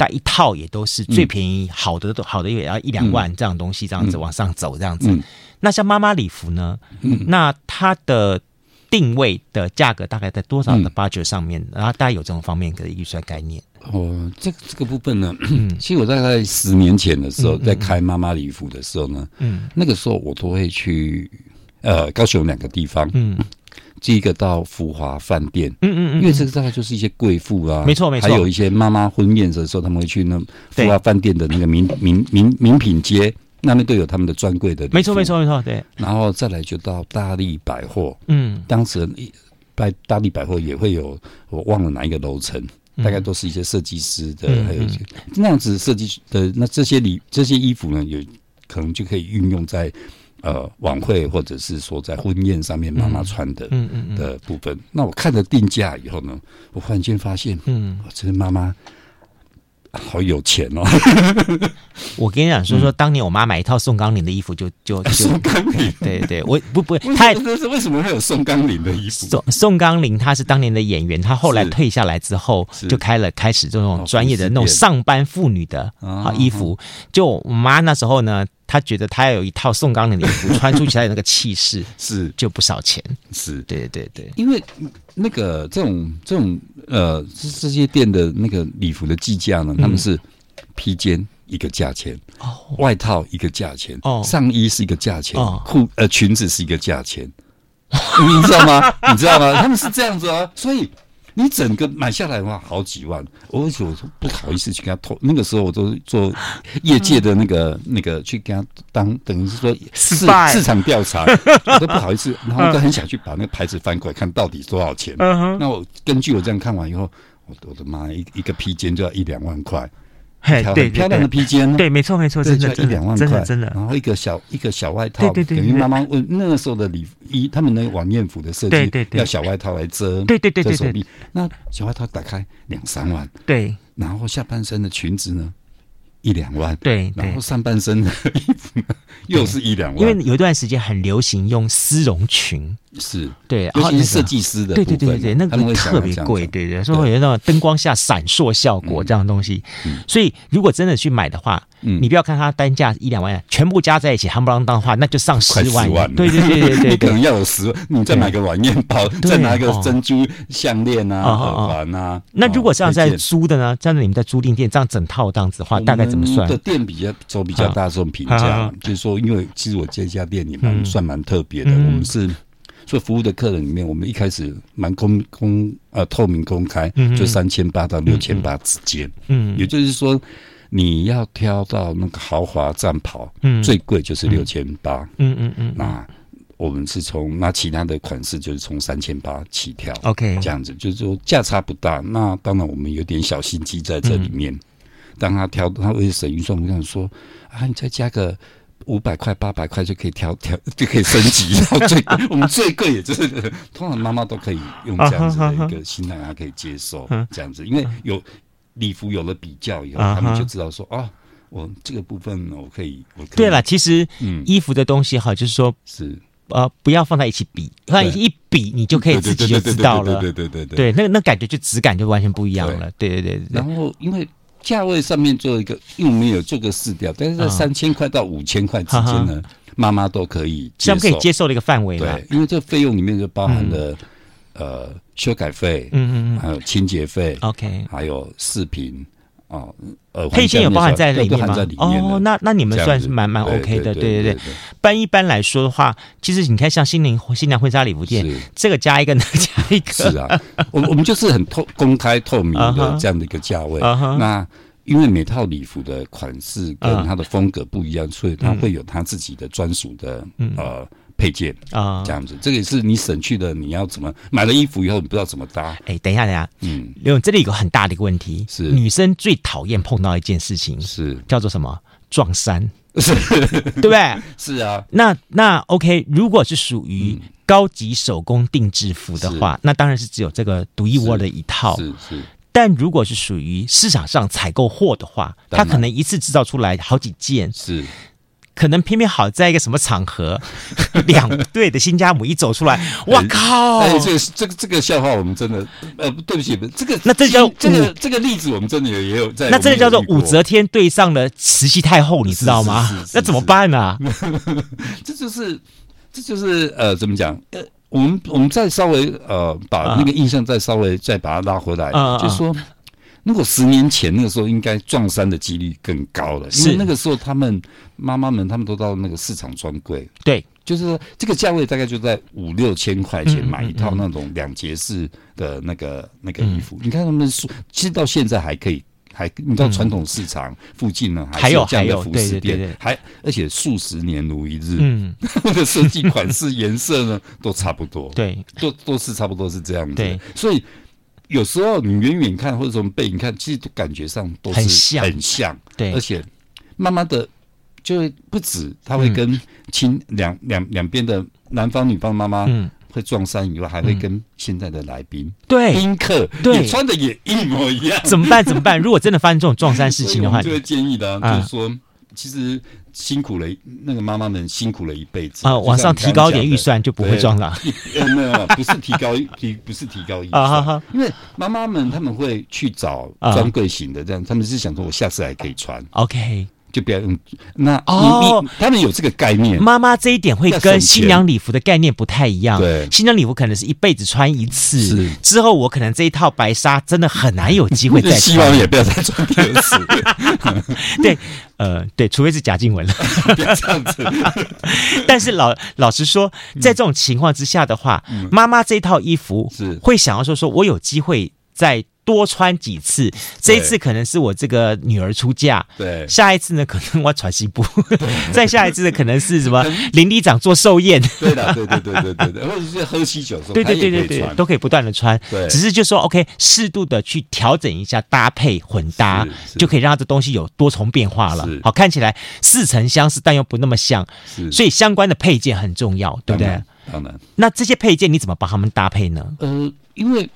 带一套也都是最便宜，好的都好的也要一两万这样东西，这样子往上走这样子。那像妈妈礼服呢？那它的定位的价格大概在多少的 budget 上面？然后大概有这种方面的预算概念。哦，这个这个部分呢，其实我大概十年前的时候，在开妈妈礼服的时候呢，嗯，那个时候我都会去呃高雄两个地方，嗯，第一个到福华饭店，嗯嗯嗯，因为这个大概就是一些贵妇啊，没错没错，还有一些妈妈婚宴的时候，他们会去那福华饭店的那个名名名名品街，那边都有他们的专柜的，没错没错没错，对，然后再来就到大利百货，嗯，当时百大利百货也会有，我忘了哪一个楼层。大概都是一些设计师的，还有一些那样子设计的。那这些礼这些衣服呢，有可能就可以运用在呃晚会或者是说在婚宴上面妈妈穿的嗯嗯的部分。那我看了定价以后呢，我忽然间发现，嗯，这个妈妈。好有钱哦！我跟你讲，说说当年我妈买一套宋钢铃的衣服，就就就 宋钢铃，对对，我不不，他为什么会有宋钢铃的衣服？宋宋钢铃他是当年的演员，他后来退下来之后，就开了开始这种专业的那种上班妇女的啊衣服。就我妈那时候呢。他觉得他要有一套宋钢铃的衣服穿出去才有那个气势，是就不少钱。是，对对对，因为那个这种这种呃，这些店的那个礼服的计价呢，他们是披肩一个价钱，哦，外套一个价钱，哦，上衣是一个价钱，裤呃裙子是一个价钱，你知道吗？你知道吗？他们是这样子啊，所以。你整个买下来的话，好几万，我而且我说不好意思去跟他投。那个时候我都做业界的那个那个去跟他当，等于是说市市场调查，我都不好意思，然后都很想去把那个牌子翻过来看到底多少钱。那我根据我这样看完以后，我我的妈，一一个披肩就要一两万块。嘿，对，漂亮的披肩，对，没错，没错，真的，一两万块，真的，然后一个小一个小外套，对对对，等于妈妈问那个时候的礼衣，他们那个晚宴服的设计，对对对，要小外套来遮，对对对对，遮手臂，那小外套打开两三万，对，然后下半身的裙子呢？一两万，对，然后上半身的衣服又是一两万，因为有一段时间很流行用丝绒裙，是。对，尤其是设计师的，对对对对，那个特别贵，对对，所以有那种灯光下闪烁效果这样的东西，所以如果真的去买的话，你不要看它单价一两万，全部加在一起夯不啷当的话，那就上十万，对对对对对，可能要有十万，你再买个晚宴包，再拿个珍珠项链啊、耳环啊，那如果这样在租的呢，这样子你们在租赁店这样整套这样子的话，大概。怎么算？的店比较走比较大这种评价，就是说，因为其实我这家店也蛮算蛮特别的。我们是做服务的客人里面，我们一开始蛮公公呃透明公开，就三千八到六千八之间。嗯，也就是说，你要挑到那个豪华战袍，嗯，最贵就是六千八。嗯嗯嗯。那我们是从那其他的款式就是从三千八起跳。OK，这样子就是说价差不大。那当然我们有点小心机在这里面。当他挑，他为了省预算，我想说：“啊，你再加个五百块、八百块就可以调调，就可以升级。然后最 我们最贵也就是，通常妈妈都可以用这样子的一个心态，她可以接受这样子，因为有礼服有了比较以后，他们就知道说啊，我这个部分我可以。我可以”对了，其实衣服的东西哈，就是说是呃，不要放在一起比，放在一比，你就可以自己就知道了。对对对对对，那那感觉就质感就完全不一样了。对对对，然后因为。价位上面做一个，因为我们有做个试调，但是在三千块到五千块之间呢，妈妈都可以接受，可以接受的一个范围。对，因为这个费用里面就包含了呃修改费，嗯嗯嗯，还有清洁费，OK，还有饰品。哦，呃，配件有包含在里面吗？哦，那那你们算是蛮蛮 OK 的，对对对。般一般来说的话，其实你看像新娘新娘婚纱礼服店，这个加一个，那个加一个，是啊。我我们就是很透公开透明的这样的一个价位。那因为每套礼服的款式跟它的风格不一样，所以它会有它自己的专属的呃配件啊，这样子。这个也是你省去的，你要怎么买了衣服以后，你不知道怎么搭。哎，等一下，等一下，嗯，因为这里有个很大的一个问题，是女生最讨厌碰到一件事情，是叫做什么？撞衫，是，对不对？是啊。那那 OK，如果是属于高级手工定制服的话，那当然是只有这个独一无二的一套。是是。但如果是属于市场上采购货的话，它可能一次制造出来好几件，是可能偏偏好在一个什么场合，两队的新家母一走出来，哇靠！哎，这个这个这个笑话我们真的呃，对不起，这个那这叫这个这个例子我们真的也有在，那这个叫做武则天对上了慈禧太后，你知道吗？那怎么办呢？这就是这就是呃，怎么讲呃。我们我们再稍微呃把那个印象再稍微再把它拉回来，啊、就是说，如果十年前那个时候应该撞衫的几率更高了，因为那个时候他们妈妈们他们都到那个市场专柜，对，就是这个价位大概就在五六千块钱买一套那种两节式的那个那个衣服，嗯、你看他们说，其实到现在还可以。还你到传统市场附近呢，还有这样的服饰店，还而且数十年如一日，嗯，那个设计款式、颜色呢都差不多，对，都都是差不多是这样子。对，所以有时候你远远看或者从背影看，其实感觉上都是很像，很像。对，而且慢慢的就会不止，他会跟亲两两两边的男方女方妈妈，嗯。会撞衫以外，还会跟现在的来宾、对宾客，对穿的也一模一样。怎么办？怎么办？如果真的发生这种撞衫事情的话，就会建议的，就是说，其实辛苦了那个妈妈们辛苦了一辈子啊，往上提高一点预算就不会撞了。没有，不是提高提，不是提高预算，因为妈妈们他们会去找专柜型的，这样他们是想说，我下次还可以穿。OK。就不要用那哦，他们有这个概念。妈妈这一点会跟新娘礼服的概念不太一样。对，新娘礼服可能是一辈子穿一次，是之后我可能这一套白纱真的很难有机会 再穿。希望也不要再穿第二次。对，呃，对，除非是贾静雯了。不要这样子。但是老老实说，在这种情况之下的话，妈妈这一套衣服是会想要说，说我有机会再。多穿几次，这一次可能是我这个女儿出嫁，对，下一次呢可能我传媳妇，再下一次呢可能是什么 邻里长做寿宴，对的，对对对对对对，或者是喝喜酒的时候，对对对对对，都可以不断的穿，对，只是就说 OK，适度的去调整一下搭配混搭，就可以让它的东西有多重变化了，好看起来似曾相识，但又不那么像，所以相关的配件很重要，对不对？当然，那这些配件你怎么帮他们搭配呢？呃，因为。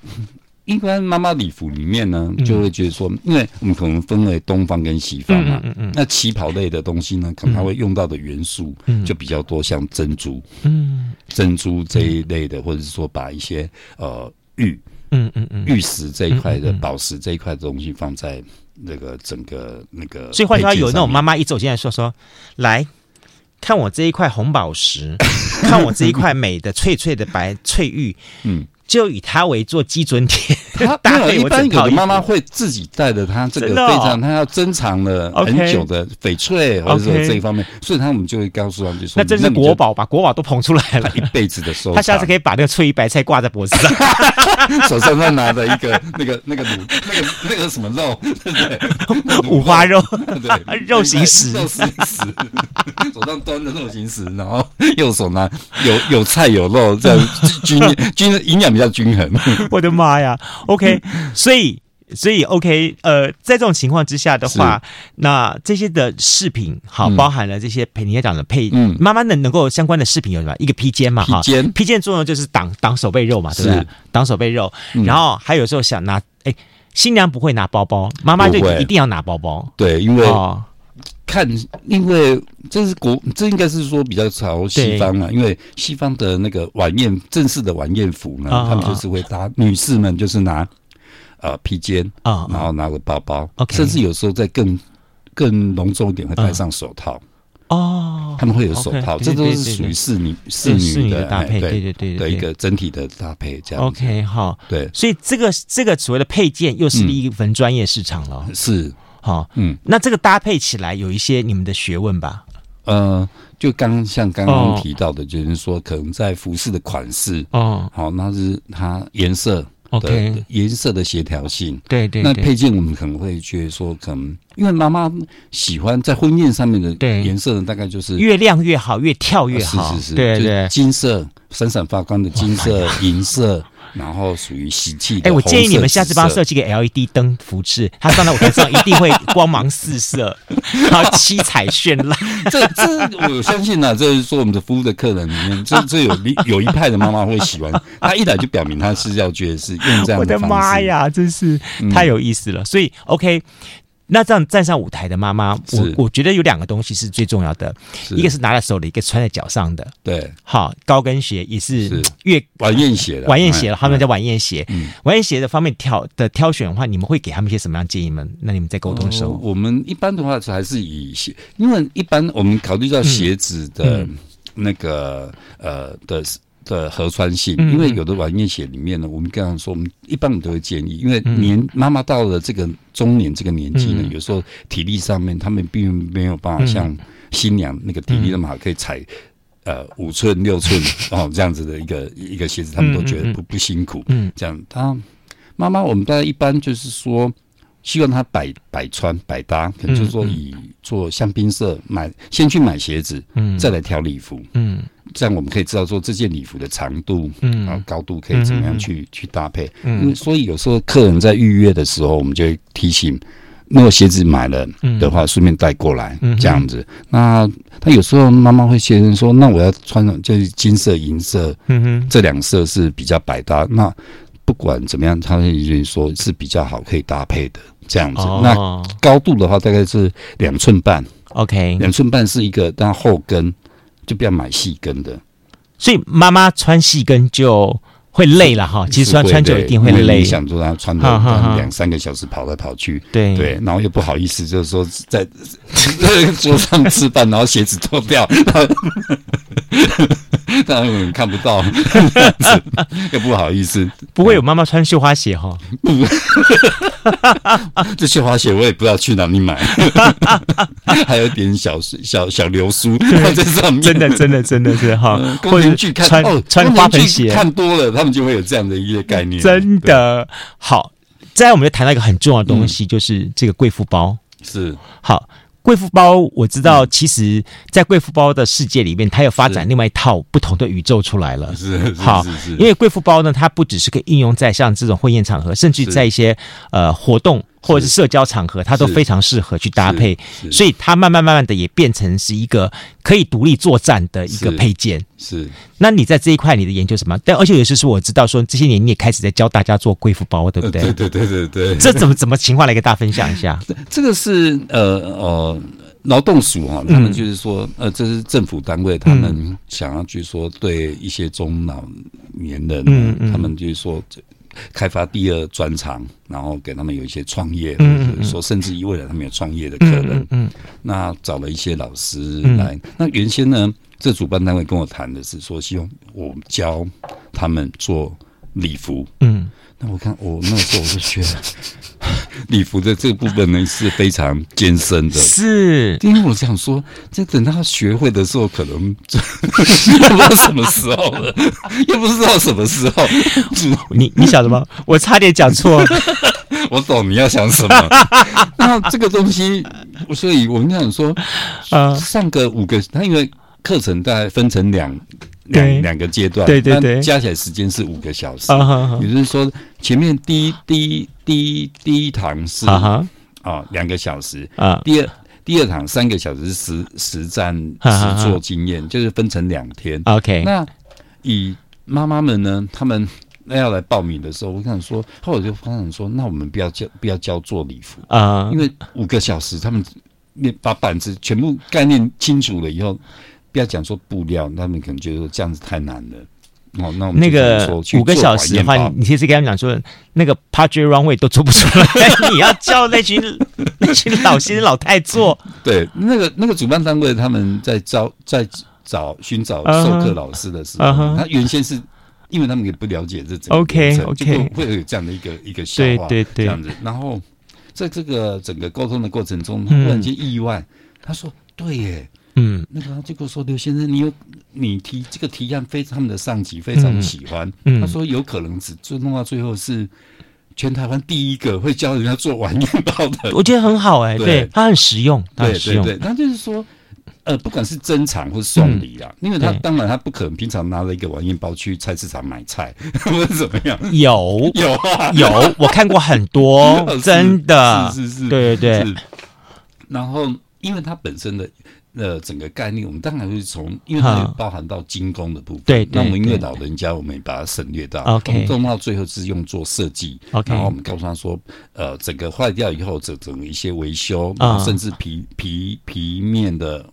一般妈妈礼服里面呢，就会觉得说，因为我们可能分为东方跟西方嘛，那旗袍类的东西呢，可能它会用到的元素就比较多，像珍珠，嗯，珍珠这一类的，或者是说把一些呃玉，嗯嗯嗯，玉石这一块的宝石这一块的东西放在那个整个那个，所以换句话说，有那种妈妈一走进来说说，来看我这一块红宝石，看我这一块美的脆脆的白翠玉，嗯。就以它为做基准点，他没有，一般有的妈妈会自己带着她这个非常她要珍藏了很久的翡翠，或者说这一方面，所以他们就会告诉他们，就说那真是国宝，把国宝都捧出来了，一辈子的收藏。他下次可以把那个翠玉白菜挂在脖子上，手上再拿着一个那个那个卤那个那个什么肉，对不对？五花肉，对，肉形石，肉形石，手上端着肉形石，然后右手拿有有菜有肉，这样均均营养。比较均衡，我的妈呀！OK，所以所以 OK，呃，在这种情况之下的话，那这些的饰品好，包含了这些陪你也讲的配，嗯，妈妈能能够相关的饰品有什么？一个披肩嘛，哈，披肩，披肩作用就是挡挡手背肉嘛，对不对？挡手背肉，然后还有时候想拿，哎，新娘不会拿包包，妈妈就一定要拿包包，对，因为。看，因为这是国，这应该是说比较朝西方啊。因为西方的那个晚宴正式的晚宴服呢，哦、他们就是会搭，女士们就是拿呃披肩啊，然后拿个包包，哦、甚至有时候再更更隆重一点，会戴上手套哦。他们会有手套，这都是属于侍女侍女的搭配，对对对的一个整体的搭配这样。OK，好，对，所以这个这个所谓的配件又是一份专业市场了，嗯、是。好，嗯，那这个搭配起来有一些你们的学问吧？呃，就刚像刚刚提到的，就是说可能在服饰的款式，哦，好，那是它颜色，，OK，颜色的协调性，对对。那配件我们可能会觉得说，可能因为妈妈喜欢在婚宴上面的颜色呢，大概就是越亮越好，越跳越好，是是是，对对，金色闪闪发光的金色、银色。然后属于喜气。哎，我建议你们下次帮他设计个 LED 灯服饰，他放在舞台上一定会光芒四射，然后七彩绚烂。这这我相信呢、啊，这是说我们的服务的客人里面，这这有 有一派的妈妈会喜欢。他一来就表明他是要觉得是用这样的。我的妈呀，真是太有意思了。嗯、所以 OK。那这样站上舞台的妈妈，我我觉得有两个东西是最重要的，一个是拿在手里，一个穿在脚上的。对，好，高跟鞋也是越晚宴鞋的，晚宴鞋了，他们叫晚宴鞋。晚宴鞋的方面挑的挑选的话，你们会给他们一些什么样建议吗？那你们在沟通的时候，我们一般的话还是以鞋，因为一般我们考虑到鞋子的那个呃的。的合穿性，因为有的晚宴鞋里面呢，我们刚刚说，我们一般我们都会建议，因为年妈妈到了这个中年这个年纪呢，有时候体力上面他们并没有办法像新娘那个体力那么好，可以踩呃五寸六寸 哦这样子的一个一个鞋子，他们都觉得不不辛苦。嗯，这样。他妈妈我们大家一般就是说，希望他百百穿百搭，可能就是说以做香槟色买先去买鞋子，嗯，再来挑礼服，嗯。这样我们可以知道说这件礼服的长度，嗯，然后高度可以怎么样去、嗯、去搭配，嗯，所以有时候客人在预约的时候，我们就会提醒，那个鞋子买了的话，顺便带过来，嗯、这样子。那他有时候妈妈会先生说，那我要穿上就是金色、银色，嗯哼，这两色是比较百搭。那不管怎么样，他会说是比较好可以搭配的这样子。哦、那高度的话，大概是两寸半，OK，两寸半是一个，但后跟。就不要买细跟的，所以妈妈穿细跟就会累了哈。其实穿穿久一定会累。你想说他穿了两三个小时跑来跑去，对对，然后又不好意思，就是说在 桌上吃饭，然后鞋子脱掉，当然 看不到，又不好意思。不会有妈妈穿绣花鞋哈？不这绣花鞋我也不知道去哪里买，还有点小小小流苏在上面。真的真的真的是哈，或者去看穿穿花盆鞋，看多了他们就会有这样的一个概念。真的好，再来我们就谈到一个很重要的东西，就是这个贵妇包是好。贵妇包，我知道，其实，在贵妇包的世界里面，它有发展另外一套不同的宇宙出来了。是，是，是，好，因为贵妇包呢，它不只是可以应用在像这种婚宴场合，甚至在一些呃活动。或者是社交场合，它都非常适合去搭配，所以它慢慢慢慢的也变成是一个可以独立作战的一个配件。是，是，那你在这一块你的研究什么？但而且有些是我知道说这些年你也开始在教大家做贵妇包，对不对？对对对对对。这怎么怎么情况来跟大家分享一下？这个是呃呃劳动署哈，他们就是说呃这是政府单位，他们想要去说对一些中老年人，嗯嗯，他们就是说。开发第二专长，然后给他们有一些创业，嗯，说甚至于未来他们有创业的可能，嗯，嗯，那找了一些老师来。嗯、那原先呢，这主办单位跟我谈的是说，希望我教他们做礼服，嗯。那我看我那时候我就觉得 礼服的这个部分呢是非常艰深的，是因为我想说，这等他学会的时候，可能 不知道什么时候了，又不知道什么时候。你你想什么？我差点讲错，我懂你要想什么。那这个东西，所以我们想说，呃，上个五个，他因为课程大概分成两。两两个阶段，对对对，加起来时间是五个小时。也就是说，前面第一第一第一第一堂是啊两个小时啊，第二第二堂三个小时实实战实做经验，就是分成两天。OK，那以妈妈们呢，他们那要来报名的时候，我想说，后来就发现说，那我们不要教不要教做礼服啊，因为五个小时他们把板子全部概念清楚了以后。不要讲说布料，他们可能觉得这样子太难了。哦，那我们那个五个小时的话，你你其实跟他们讲说，那个 Padre Runway 都做不出来，你要叫那群 那群老先生老太做。对，那个那个主办单位他们在招在找寻找授课老师的时候，uh huh. 他原先是因为他们也不了解这整个 OK OK 就会有这样的一个一个笑话，对对对，这样子。然后在这个整个沟通的过程中，他忽然间意外，他说：“对耶。”嗯，那个结果说刘先生，你有你提这个提案，非他们的上级非常喜欢。嗯，他说有可能只就弄到最后是全台湾第一个会教人家做晚宴包的。我觉得很好哎、欸，对，他很实用，他很实用。对对对，那就是说。呃，不管是珍藏或是送礼啊，嗯、因为他当然他不可能平常拿了一个晚宴包去菜市场买菜，或者怎么样。有 有啊，有，我看过很多，真的，是是是，是，对对对。然后，因为他本身的呃整个概念，我们当然会从，因为它有包含到精工的部分。对，那我们因为老人家，我们也把它省略到。OK，我们弄到最后是用做设计。OK，然后我们告诉他说，呃，整个坏掉以后，整整一些维修，然后甚至皮皮皮面的。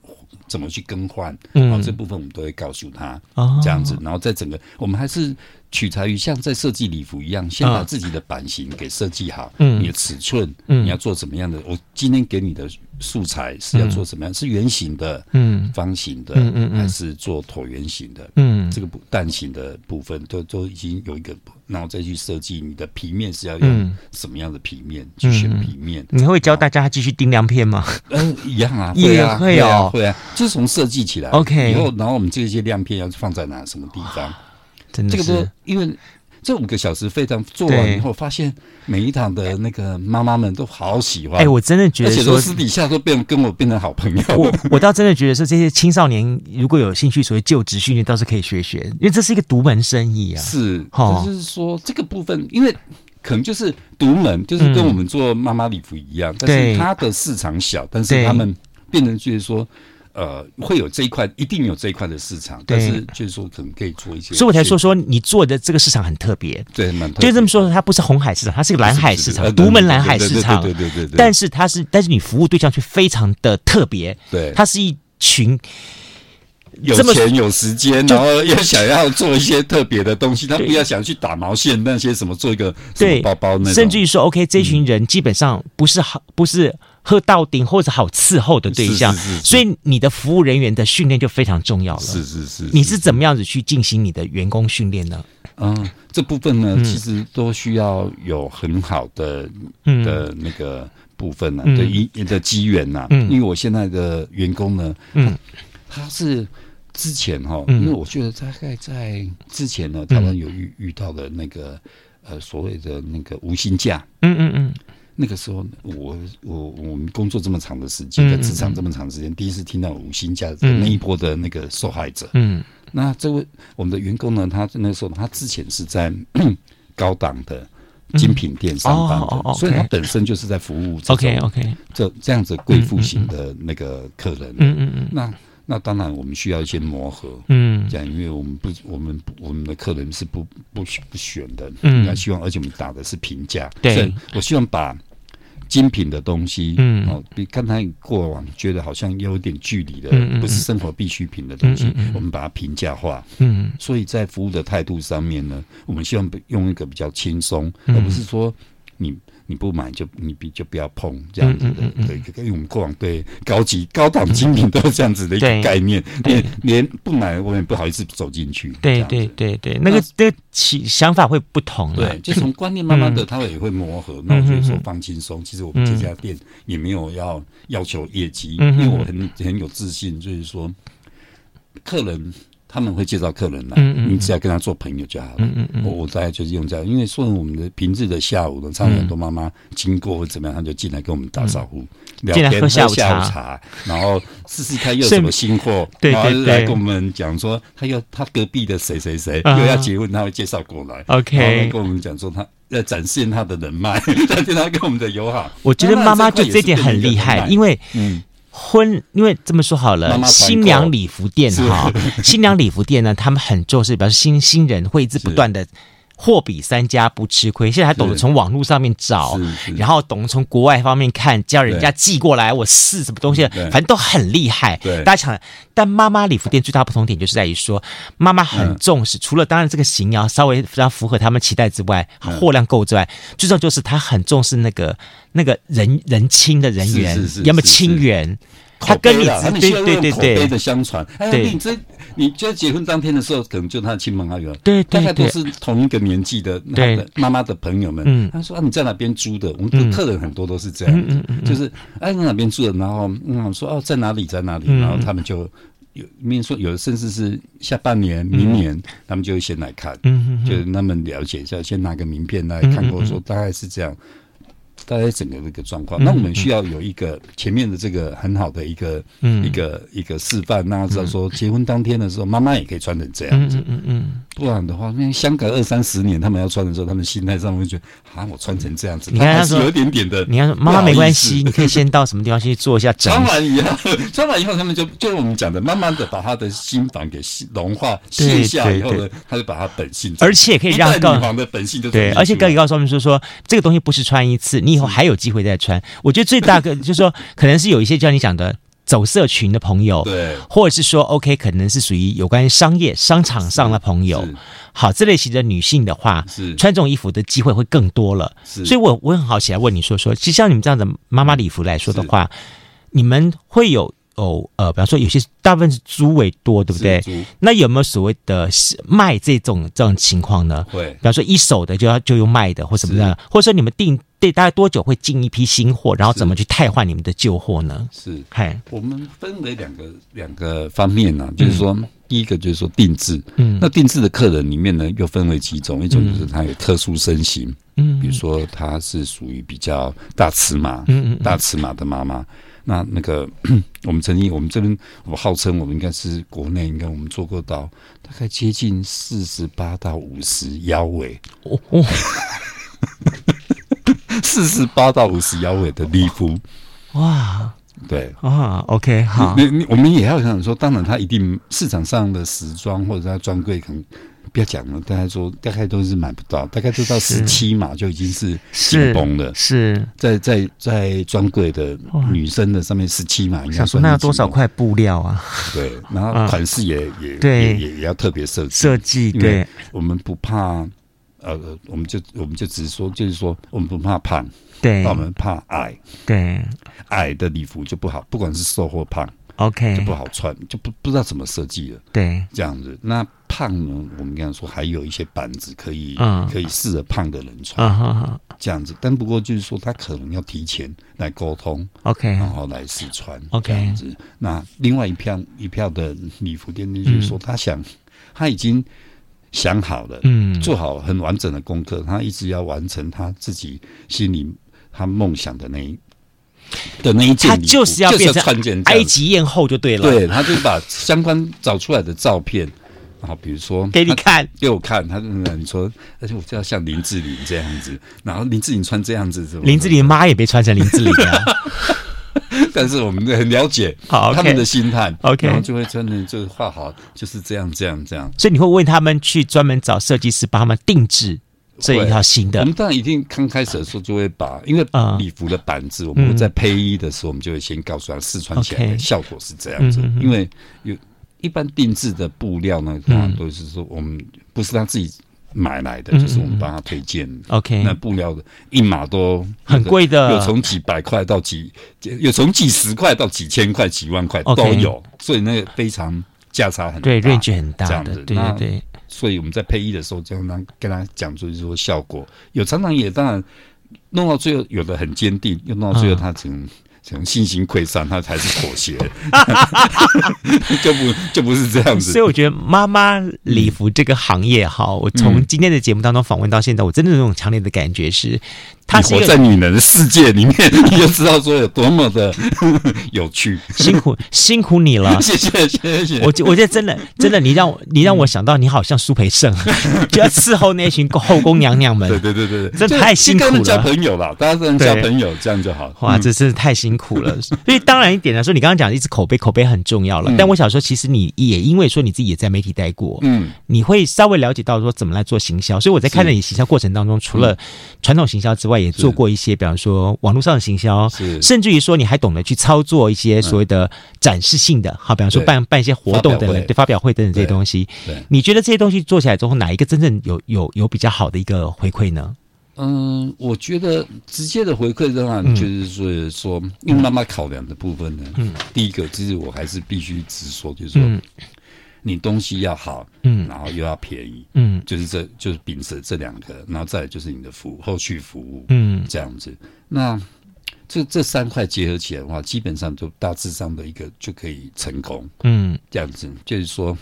怎么去更换？然后这部分我们都会告诉他，嗯、这样子，然后在整个我们还是。取材于像在设计礼服一样，先把自己的版型给设计好，嗯，你的尺寸，嗯，你要做怎么样的？我今天给你的素材是要做什么样？是圆形的，嗯，方形的，嗯嗯，还是做椭圆形的？嗯，这个不蛋形的部分都都已经有一个，然后再去设计你的皮面是要用什么样的皮面去选皮面？你会教大家继续订亮片吗？嗯，一样啊，会啊，会啊，会啊，就是从设计起来，OK，以后然后我们这些亮片要放在哪什么地方？真的是这个都，因为这五个小时非常做完以后，发现每一堂的那个妈妈们都好喜欢。哎，我真的觉得说，而且都私底下都变跟我变成好朋友。我我倒真的觉得说，这些青少年如果有兴趣，所谓就职训练倒是可以学学，因为这是一个独门生意啊。是，就是说这个部分，因为可能就是独门，就是跟我们做妈妈礼服一样，但是它的市场小，但是他们变成就是说。呃，会有这一块，一定有这一块的市场，但是就是说，可能可以做一些。所以我才说说你做的这个市场很特别，对。就这么说，它不是红海市场，它是个蓝海市场，独门蓝海市场。对对对对。但是它是，但是你服务对象却非常的特别。对，它是一群有钱有时间，然后又想要做一些特别的东西。他不要想去打毛线那些什么，做一个什么包包那种。甚至于说，OK，这群人基本上不是好，不是。喝到顶或者好伺候的对象，是是是是，所以你的服务人员的训练就非常重要了。是是是，你是怎么样子去进行你的员工训练呢？嗯，这部分呢，嗯、其实都需要有很好的、嗯、的那个部分呢、啊，对、嗯、一的机缘呐。嗯，因为我现在的员工呢，嗯，他是之前哈，因为我觉得大概在之前呢，他们有遇遇到的那个呃所谓的那个无薪假。嗯嗯嗯。那个时候，我我我们工作这么长的时间，在职场这么长时间，第一次听到五星价值那一波的那个受害者。嗯，那这位我们的员工呢，他那个时候他之前是在 高档的精品店上班的，所以他本身就是在服务 OK OK 这这样子贵妇型的那个客人。嗯嗯嗯。那那当然我们需要一些磨合。嗯，这样因为我们不我们我们的客人是不不不选的。嗯，那希望而且我们打的是平价。对，我希望把。精品的东西，嗯，哦，比刚才过往觉得好像有点距离的，嗯，不是生活必需品的东西，嗯，我们把它平价化，嗯，所以在服务的态度上面呢，我们希望用一个比较轻松，而不是说你。你不买就你比就不要碰这样子的，对，因为我们过往对高级高档精品都是这样子的一个概念，连连不买我也不好意思走进去。对对对对，那个那个起想法会不同。对，就从观念慢慢的，他也会磨合。那我觉得说放轻松，其实我们这家店也没有要要求业绩，因为我很很有自信，就是说客人。他们会介绍客人来，嗯嗯，你只要跟他做朋友就好了。嗯嗯嗯，我我大概就是用这样，因为说我们的平日的下午呢，常常很多妈妈经过或怎么样，他就进来跟我们打招呼，聊天喝下午茶，然后试试看又有什么新货，然后来跟我们讲说，他又他隔壁的谁谁谁又要结婚，他会介绍过来，OK，然后跟我们讲说他要展现他的人脉，展现他跟我们的友好。我觉得妈妈就这点很厉害，因为嗯。婚，因为这么说好了，新娘礼服店哈，新娘礼服店呢，他们很重视，表示新新人会一直不断的。货比三家不吃亏，现在还懂得从网络上面找，然后懂得从国外方面看，叫人家寄过来，我试什么东西，反正都很厉害。对，大家想，但妈妈礼服店最大不同点就是在于说，妈妈很重视，除了当然这个型要稍微非常符合他们期待之外，货量够之外，最重要就是他很重视那个那个人人亲的人员，要么亲缘。他跟你对对对对口碑的相传，哎，你这你就在结婚当天的时候，可能就他亲朋好友，对，大概都是同一个年纪的他的妈妈的朋友们。嗯，他说啊，你在哪边租的？我们的客人很多都是这样，就是哎，在哪边住的？然后嗯，说哦，在哪里，在哪里？然后他们就有面说有的甚至是下半年、明年，嗯、他们就会先来看，嗯哼哼，就是他们了解一下，先拿个名片来看过，说大概是这样。大概整个这个状况，那我们需要有一个前面的这个很好的一个、嗯、一个一个示范，让他知道说结婚当天的时候，妈妈也可以穿成这样子。嗯嗯，嗯不然的话，那相隔二三十年，他们要穿的时候，他们心态上会觉得啊，我穿成这样子，你看他是有一点点的。你看妈妈没关系，你可以先到什么地方去做一下整。穿完以后，穿完以后，他们就就是我们讲的，慢慢的把他的心房给融化卸下以后呢，他就把他本性，而且可以让女王的本性就对，而且可以告诉他们说说这个东西不是穿一次，你以后还有机会再穿。我觉得最大个 就是说，可能是有一些像你讲的走社群的朋友，对，或者是说 OK，可能是属于有关于商业商场上的朋友。好，这类型的女性的话，是穿这种衣服的机会会更多了。是，所以我我很好奇来问你说说，其实像你们这样的妈妈礼服来说的话，你们会有？哦，呃，比方说有些大部分是租为多，对不对？那有没有所谓的卖这种这种情况呢？会，比方说一手的就要就用卖的或什么的，或者说你们定对大概多久会进一批新货，然后怎么去汰换你们的旧货呢？是，嗨，我们分为两个两个方面呢、啊，就是说、嗯、第一个就是说定制，嗯，那定制的客人里面呢又分为几种，一种就是他有特殊身形，嗯，比如说他是属于比较大尺码，嗯嗯，大尺码的妈妈。那那个，我们曾经，我们这边，我号称我们应该是国内应该我们做过到大概接近四十八到五十腰围，哦哦，四十八到五十腰围的礼服，哇，对。啊，OK，好，你你我们也要想说，当然它一定市场上的时装或者它专柜可能。不要讲了，大家说大概都是买不到，大概都到十七码就已经是紧绷了。是。在在在专柜的女生的上面十七码，应该说那要多少块布料啊？对，然后款式也也也也也要特别设计设计。对，我们不怕，呃，我们就我们就只是说，就是说我们不怕胖，对，我们怕矮，对，矮的礼服就不好，不管是瘦或胖。OK，就不好穿，就不不知道怎么设计了。对，这样子。那胖呢？我们刚才说还有一些板子可以，嗯，可以适合胖的人穿。嗯，这样子。但不过就是说，他可能要提前来沟通，OK，然后来试穿，OK，这样子。那另外一票一票的礼服店，就是说他想，他已经想好了，嗯，做好很完整的功课，他一直要完成他自己心里他梦想的那一。的那一件，他就是要变成埃及艳后就对了。对，他就把相关找出来的照片，然后比如说给你看，给我看，他就你说，而且我就要像林志玲这样子，然后林志玲穿这样子，林志玲妈也别穿成林志玲啊。但是我们很了解好他们的心态，OK，然后就会真的就画好，就是这样这样这样。所以你会为他们去专门找设计师帮他们定制。这一套新的，我们当然一定刚开始的时候就会把，因为礼服的板子，我们会在配衣的时候，我们就会先告诉他试穿起来的效果是这样子。因为有一般定制的布料呢，都是说我们不是他自己买来的，就是我们帮他推荐。OK，那布料的一码都很贵的，有从几百块到几，有从几十块到几千块、几万块都有，所以那个非常价差很大，对，range 很大的，对对对。所以我们在配衣的时候，就让跟他讲出就是说效果有，常常也当然弄到最后，有的很坚定，又弄到最后他成。从信心溃散，他才是妥协，就不就不是这样子。所以我觉得妈妈礼服这个行业哈，嗯、我从今天的节目当中访问到现在，我真的有种强烈的感觉是，他活在女人的世界里面，你就知道说有多么的 有趣。辛苦辛苦你了，谢谢谢谢。我我觉得真的真的，你让我你让我想到你好像苏培盛，就要伺候那群后宫娘娘们。对对对对，真的太辛苦了。交朋友了，大家都能交朋友，这样就好。哇，这是太辛苦。了，所以当然一点来说，你刚刚讲的一直口碑，口碑很重要了。嗯、但我想说，其实你也因为说你自己也在媒体待过，嗯，你会稍微了解到说怎么来做行销。所以我在看着你行销过程当中，除了传统行销之外，也做过一些，比方说网络上的行销，是。甚至于说你还懂得去操作一些所谓的展示性的，好，比方说办办一些活动等等，对发表会等等这些东西。你觉得这些东西做起来之后，哪一个真正有有有比较好的一个回馈呢？嗯，我觉得直接的回馈的话，就是说说，因为妈妈考量的部分呢，嗯，第一个其实我还是必须直说，就是说，你东西要好，嗯，然后又要便宜，嗯，就是这就是秉持这两个，然后再就是你的服务后续服务，嗯，这样子。那这这三块结合起来的话，基本上就大致上的一个就可以成功。嗯，这样子就是说。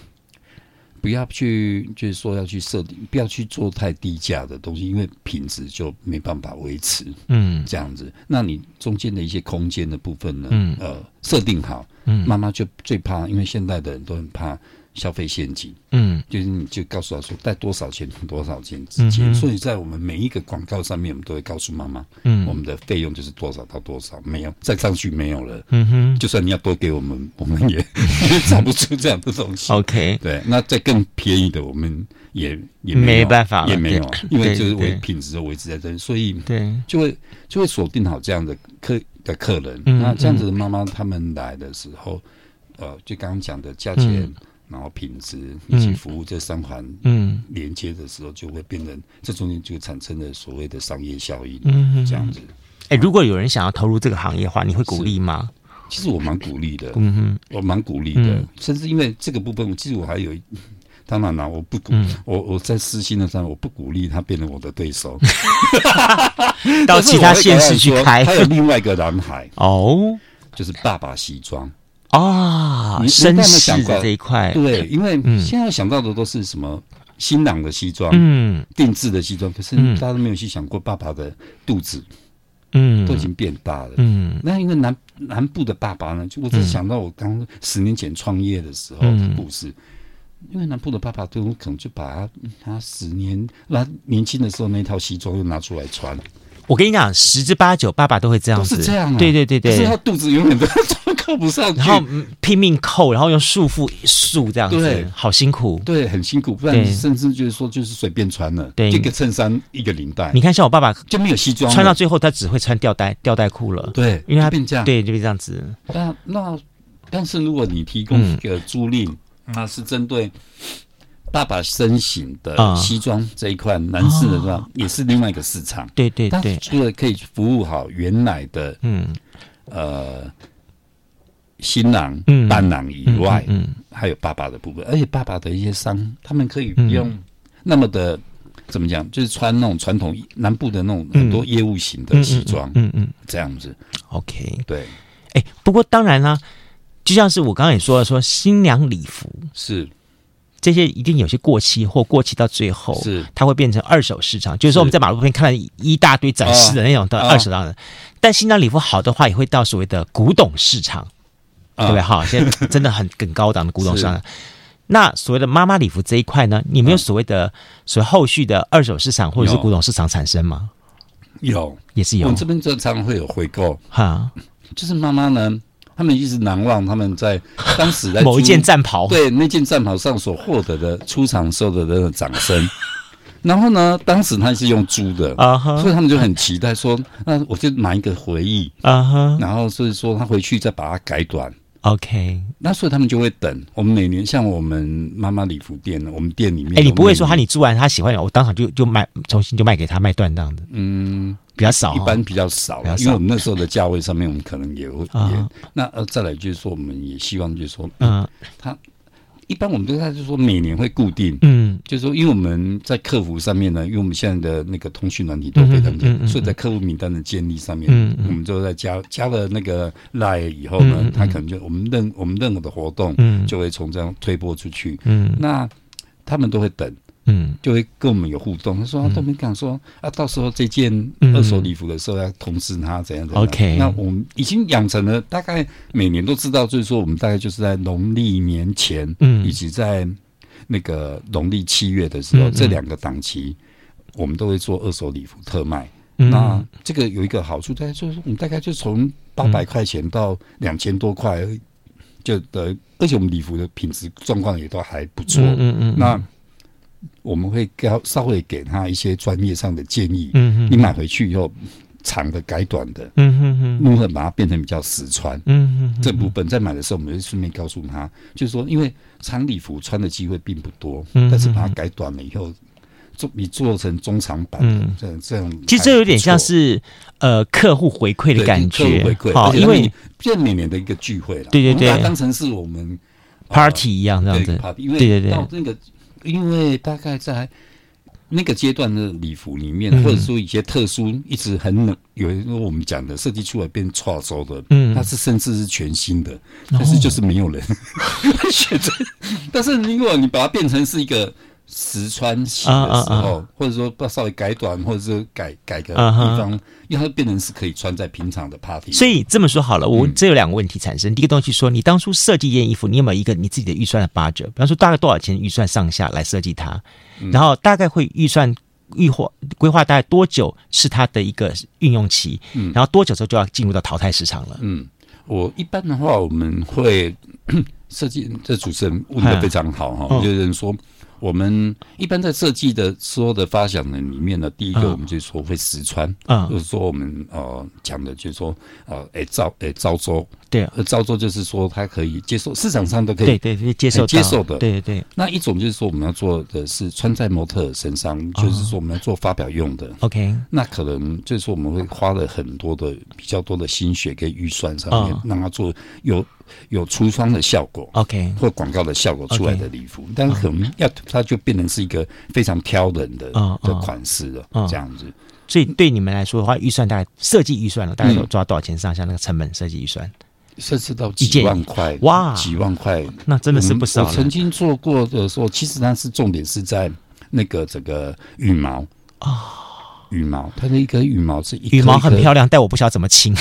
不要去，就是说要去设定，不要去做太低价的东西，因为品质就没办法维持。嗯，这样子，那你中间的一些空间的部分呢？嗯，呃，设定好。嗯，妈妈就最怕，因为现在的人都很怕。消费陷阱，嗯，就是你就告诉他说带多少钱多少钱之间，所以在我们每一个广告上面，我们都会告诉妈妈，嗯，我们的费用就是多少到多少，没有再上去没有了，嗯哼，就算你要多给我们，我们也 也找不出这样的东西。OK，对，那再更便宜的，我们也也没办法，也没有，因为就是维品质的维持在这里，所以对，就会就会锁定好这样的客的客人。那这样子的妈妈他们来的时候，呃，就刚刚讲的价钱。然后品质以及服务这三环嗯。连接的时候，就会变成、嗯、这中间就产生了所谓的商业效益，嗯，这样子。哎、欸，如果有人想要投入这个行业的话，你会鼓励吗？其实我蛮鼓励的，嗯哼，我蛮鼓励的，嗯、甚至因为这个部分，我其实我还有，当然了，我不鼓，嗯、我我在私心的上，我不鼓励他变成我的对手，到其他县市去开。还有另外一个男孩 哦，就是爸爸西装。啊，你有没有想过这一块？对，因为现在想到的都是什么新郎的西装，嗯，定制的西装，可是大家都没有去想过爸爸的肚子，嗯，都已经变大了，嗯。那因为南南部的爸爸呢，就我只想到我刚十年前创业的时候的故事，因为南部的爸爸都可能就把他他十年那年轻的时候那套西装又拿出来穿。我跟你讲，十之八九爸爸都会这样子，是这样，对对对对，可是他肚子永远都。扣不上去，然后拼命扣，然后用束缚束这样子，对，好辛苦，对，很辛苦。不然你甚至就是说，就是随便穿了，对，一个衬衫，一个领带。你看，像我爸爸就没有西装，穿到最后他只会穿吊带吊带裤了。对，因为他变这样，对，就变这样子。那那，但是如果你提供一个租赁，那是针对爸爸身形的西装这一块，男士的话也是另外一个市场。对对对，除了可以服务好原来的，嗯，呃。新郎、伴郎以外，嗯，还有爸爸的部分，而且爸爸的一些商，他们可以不用那么的怎么讲，就是穿那种传统南部的那种很多业务型的西装，嗯嗯，这样子。OK，对。哎，不过当然啦，就像是我刚刚也说了，说新娘礼服是。这些一定有些过期或过期到最后是。它会变成二手市场，就是说我们在马路边看到一大堆展示的那种的二手的，但新娘礼服好的话，也会到所谓的古董市场。对不对？好，现在真的很很高档的古董商。那所谓的妈妈礼服这一块呢，你没有所谓的所谓后续的二手市场或者是古董市场产生吗？有，也是有。我们这边经常会有回购哈，就是妈妈呢，他们一直难忘他们在 当时在某一件战袍，对那件战袍上所获得的出场时候的那个掌声。然后呢，当时他是用租的啊，uh huh. 所以他们就很期待说，那我就买一个回忆啊哈。Uh huh. 然后所以说他回去再把它改短。OK，那所以他们就会等。我们每年像我们妈妈礼服店，我们店里面，哎，你不会说他你租完他喜欢，我当场就就卖，重新就卖给他卖断这样的？嗯，比较少，一般比较少，因为我们那时候的价位上面，我们可能也会也。那呃，再来就是说，我们也希望就是说，嗯，他。一般我们都在就是说每年会固定，嗯，就是说因为我们在客服上面呢，因为我们现在的那个通讯软体都非常简单，所以在客户名单的建立上面，嗯，我们就在加加了那个 Line 以后呢，他可能就我们任我们任何的活动，嗯，就会从这样推播出去，嗯，那他们都会等。嗯，就会跟我们有互动。他说他都没敢说啊，到时候这件二手礼服的时候要通知他怎样怎样。OK，那我们已经养成了，大概每年都知道，就是说我们大概就是在农历年前，嗯，以及在那个农历七月的时候，这两个档期，我们都会做二手礼服特卖。那这个有一个好处，大概就是我们大概就从八百块钱到两千多块，就的，而且我们礼服的品质状况也都还不错。嗯嗯，那。我们会给稍微给他一些专业上的建议。嗯哼，你买回去以后，长的改短的。嗯哼哼，如何把它变成比较实穿？嗯哼，这部分在买的时候，我们会顺便告诉他，就是说，因为长礼服穿的机会并不多，但是把它改短了以后，做你做成中长版的这样这样，其实这有点像是呃客户回馈的感觉，回馈。好，因为这每年的一个聚会了，对对对，把它当成是我们 party 一样这样子。对对对，到那个。因为大概在那个阶段的礼服里面，或者说一些特殊，一直很冷，有一个我们讲的设计出来变跨州的，嗯，它是甚至是全新的，但是就是没有人 选择。但是如果你把它变成是一个。实穿型的时候，或者说稍微改短，或者是改改个地方，因为它变成是可以穿在平常的 party。所以这么说好了，我这有两个问题产生。第一个东西说，你当初设计一件衣服，你有没有一个你自己的预算的 budget？比方说大概多少钱预算上下来设计它，然后大概会预算预划规划大概多久是它的一个运用期，然后多久之后就要进入到淘汰市场了。嗯，我一般的话，我们会 设计。这主持人问的非常好哈，有人说。我们一般在设计的所有的发想的里面呢，第一个我们就说会实穿，嗯，就是说我们呃讲的就是说呃哎招哎招租，对，啊，招做就是说它可以接受市场上都可以对对接受接受的，对对。那一种就是说我们要做的是穿在模特身上，就是说我们要做发表用的，OK。那可能就是说我们会花了很多的比较多的心血跟预算上面，让它做有。有橱窗的效果，OK，或广告的效果出来的礼服，但是可能要它就变成是一个非常挑人的的款式了，这样子。所以对你们来说的话，预算大概设计预算了，大概有抓多少钱上下？那个成本设计预算，设置到几万块，哇，几万块，那真的是不少。我曾经做过的时候，其实它是重点是在那个这个羽毛啊。羽毛，它的一根羽毛是羽毛很漂亮，但我不晓得怎么清。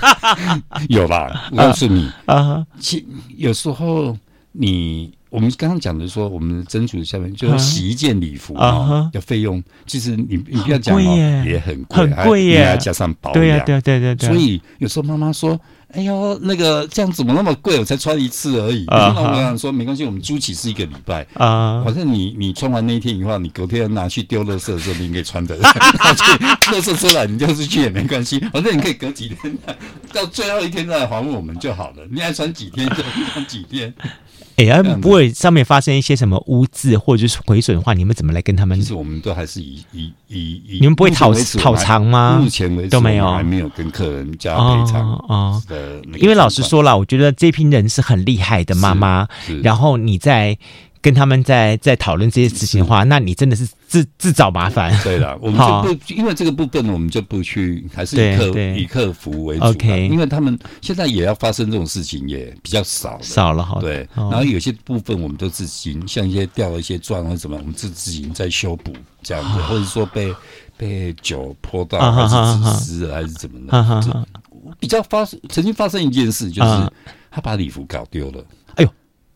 有吧？我告诉你啊，其有时候你我们刚刚讲的说，我们的蒸煮下面就是洗一件礼服啊，的费用，其实你你不要讲哦，也很贵，很贵耶，还加上保养，对对对对对。所以有时候妈妈说。哎呦，那个这样怎么那么贵？我才穿一次而已。那我想说，没关系，我们租起是一个礼拜啊。反正你你穿完那一天以后，你隔天拿去丢垃圾的时候，你可以穿的。垃圾出来，你丢出去也没关系。反正你可以隔几天，到最后一天再来还我们就好了。你爱穿几天就穿几天。哎呀，不会上面发生一些什么污渍或者是毁损的话，你们怎么来跟他们？其实我们都还是以以以以，你们不会讨讨偿吗？目前为止都没有，还没有跟客人加赔偿啊。因为老实说了，我觉得这批人是很厉害的妈妈，然后你在。跟他们在在讨论这些事情的话，那你真的是自自找麻烦。对了，我们就不因为这个部分，我们就不去，还是以客以客服为主。OK，因为他们现在也要发生这种事情，也比较少少了哈。对，然后有些部分我们都自行，像一些掉了一些钻或者什么，我们自自行在修补这样子，或者说被被酒泼到还是湿了还是怎么的。比较发生曾经发生一件事，就是他把礼服搞丢了。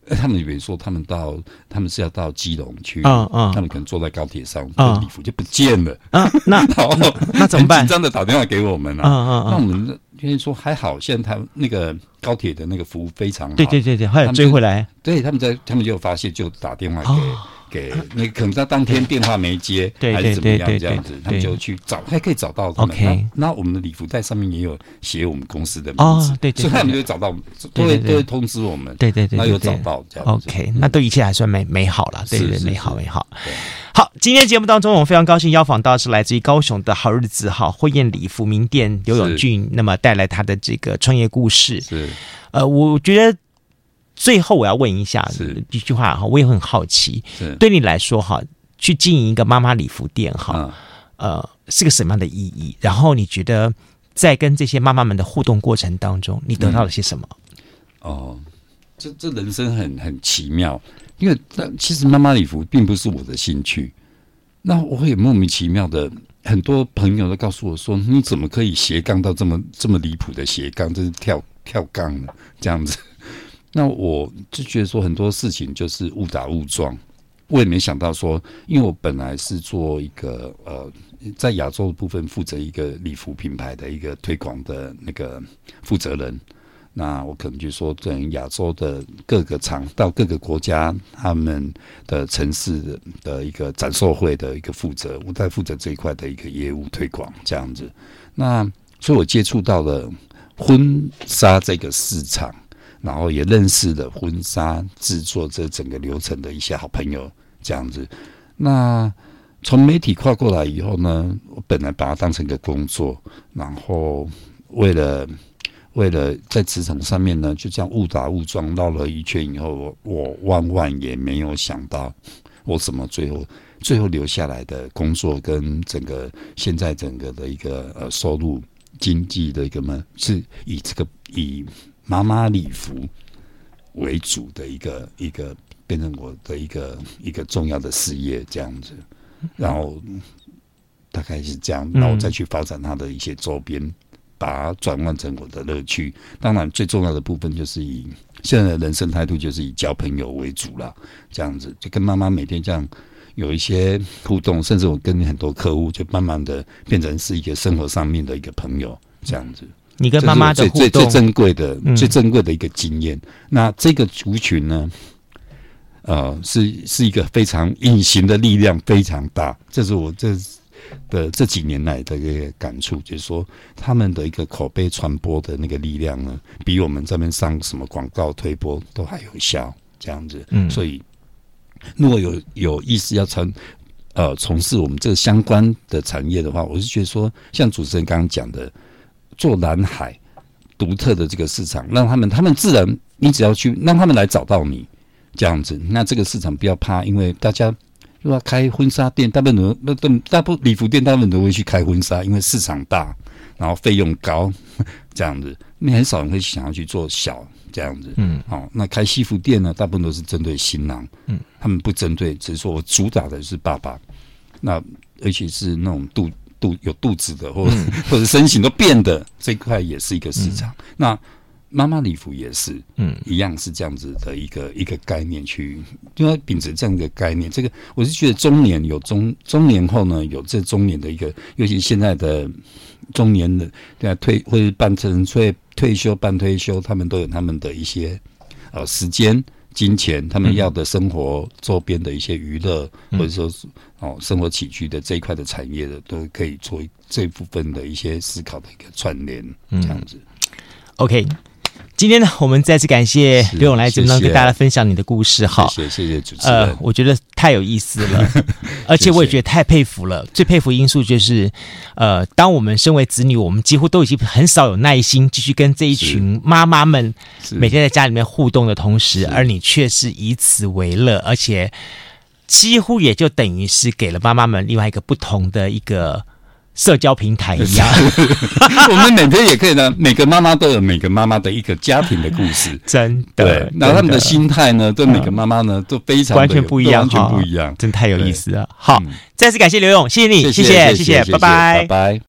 他们以为说他们到，他们是要到基隆去，啊啊，他们可能坐在高铁上，啊礼服就不见了，啊，那好，那怎么办？紧张的打电话给我们啊啊啊，那我们就是说还好，现在他那个高铁的那个服务非常好，对对对对，后来追回来，对，他们在他们就发现就打电话给。给那可能他当天电话没接，还是怎么样这样子，他就去找，还可以找到他们。OK，那我们的礼服袋上面也有写我们公司的名字，对，所以他们就找到，都会都会通知我们。对对对，那有找到这样。OK，那都一切还算美美好了，对对，美好美好。好，今天节目当中，我们非常高兴邀访到是来自于高雄的好日子哈婚宴礼服名店刘永俊，那么带来他的这个创业故事。是，呃，我觉得。最后我要问一下一句话哈，我也很好奇，对你来说哈，去经营一个妈妈礼服店哈，呃，是个什么样的意义？然后你觉得在跟这些妈妈们的互动过程当中，你得到了些什么？哦，这这人生很很奇妙，因为其实妈妈礼服并不是我的兴趣，那我会莫名其妙的，很多朋友都告诉我说，你怎么可以斜杠到这么这么离谱的斜杠，这是跳跳杠呢？这样子。那我就觉得说很多事情就是误打误撞，我也没想到说，因为我本来是做一个呃，在亚洲的部分负责一个礼服品牌的一个推广的那个负责人，那我可能就说等亚洲的各个厂到各个国家他们的城市的一个展售会的一个负责，我在负责这一块的一个业务推广这样子，那所以我接触到了婚纱这个市场。然后也认识了婚纱制作这整个流程的一些好朋友，这样子。那从媒体跨过来以后呢，我本来把它当成一个工作，然后为了为了在职场上面呢，就这样误打误撞绕了一圈以后，我万万也没有想到，我怎么最后最后留下来的工作跟整个现在整个的一个呃收入经济的一个嘛，是以这个以妈妈礼服为主的一个一个变成我的一个一个重要的事业这样子，然后大概是这样，然后我再去发展它的一些周边，把它转换成我的乐趣。当然，最重要的部分就是以现在的人生态度，就是以交朋友为主了。这样子，就跟妈妈每天这样有一些互动，甚至我跟很多客户，就慢慢的变成是一个生活上面的一个朋友。这样子，你跟妈妈的互动，最最最珍贵的、嗯、最珍贵的一个经验。那这个族群呢，呃，是是一个非常隐形的力量，非常大。这是我这的这几年来的一个感触，就是说他们的一个口碑传播的那个力量呢，比我们这边上什么广告推播都还有效。这样子，嗯，所以如果有有意思要从呃从事我们这个相关的产业的话，我是觉得说，像主持人刚刚讲的。做蓝海独特的这个市场，让他们，他们自然，你只要去让他们来找到你这样子，那这个市场不要怕，因为大家如果开婚纱店，大部分都那都大部分礼服店，大部分都会去开婚纱，因为市场大，然后费用高 这样子，你很少人会想要去做小这样子，嗯，好，那开西服店呢，大部分都是针对新郎，嗯，他们不针对，只是说我主打的是爸爸，那而且是那种肚。肚有肚子的，或者、嗯、或者身形都变的这块也是一个市场。嗯、那妈妈礼服也是，嗯，一样是这样子的一个一个概念去，因为秉持这样一个概念，这个我是觉得中年有中中年后呢，有这中年的一个，尤其现在的中年的对啊退或者半成退退休半退休，他们都有他们的一些呃时间。金钱，他们要的生活周边的一些娱乐，嗯、或者说是哦生活起居的这一块的产业的，都可以做这部分的一些思考的一个串联，这样子。嗯、OK。今天呢，我们再次感谢刘永来节目中跟大家分享你的故事。好，谢谢谢谢主持人。呃，我觉得太有意思了，而且我也觉得太佩服了。最佩服因素就是，呃，当我们身为子女，我们几乎都已经很少有耐心继续跟这一群妈妈们每天在家里面互动的同时，而你却是以此为乐，而且几乎也就等于是给了妈妈们另外一个不同的一个。社交平台一样，我们每天也可以呢。每个妈妈都有每个妈妈的一个家庭的故事，真的。对，那他们的心态呢，对每个妈妈呢都非常完全不一样，完全不一样，真太有意思了。好，再次感谢刘勇，谢谢你，谢谢，谢谢，拜拜，拜拜。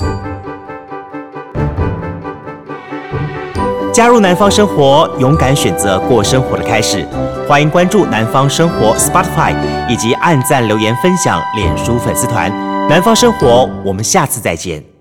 加入南方生活，勇敢选择过生活的开始。欢迎关注南方生活 Spotify，以及按赞、留言、分享脸书粉丝团。南方生活，我们下次再见。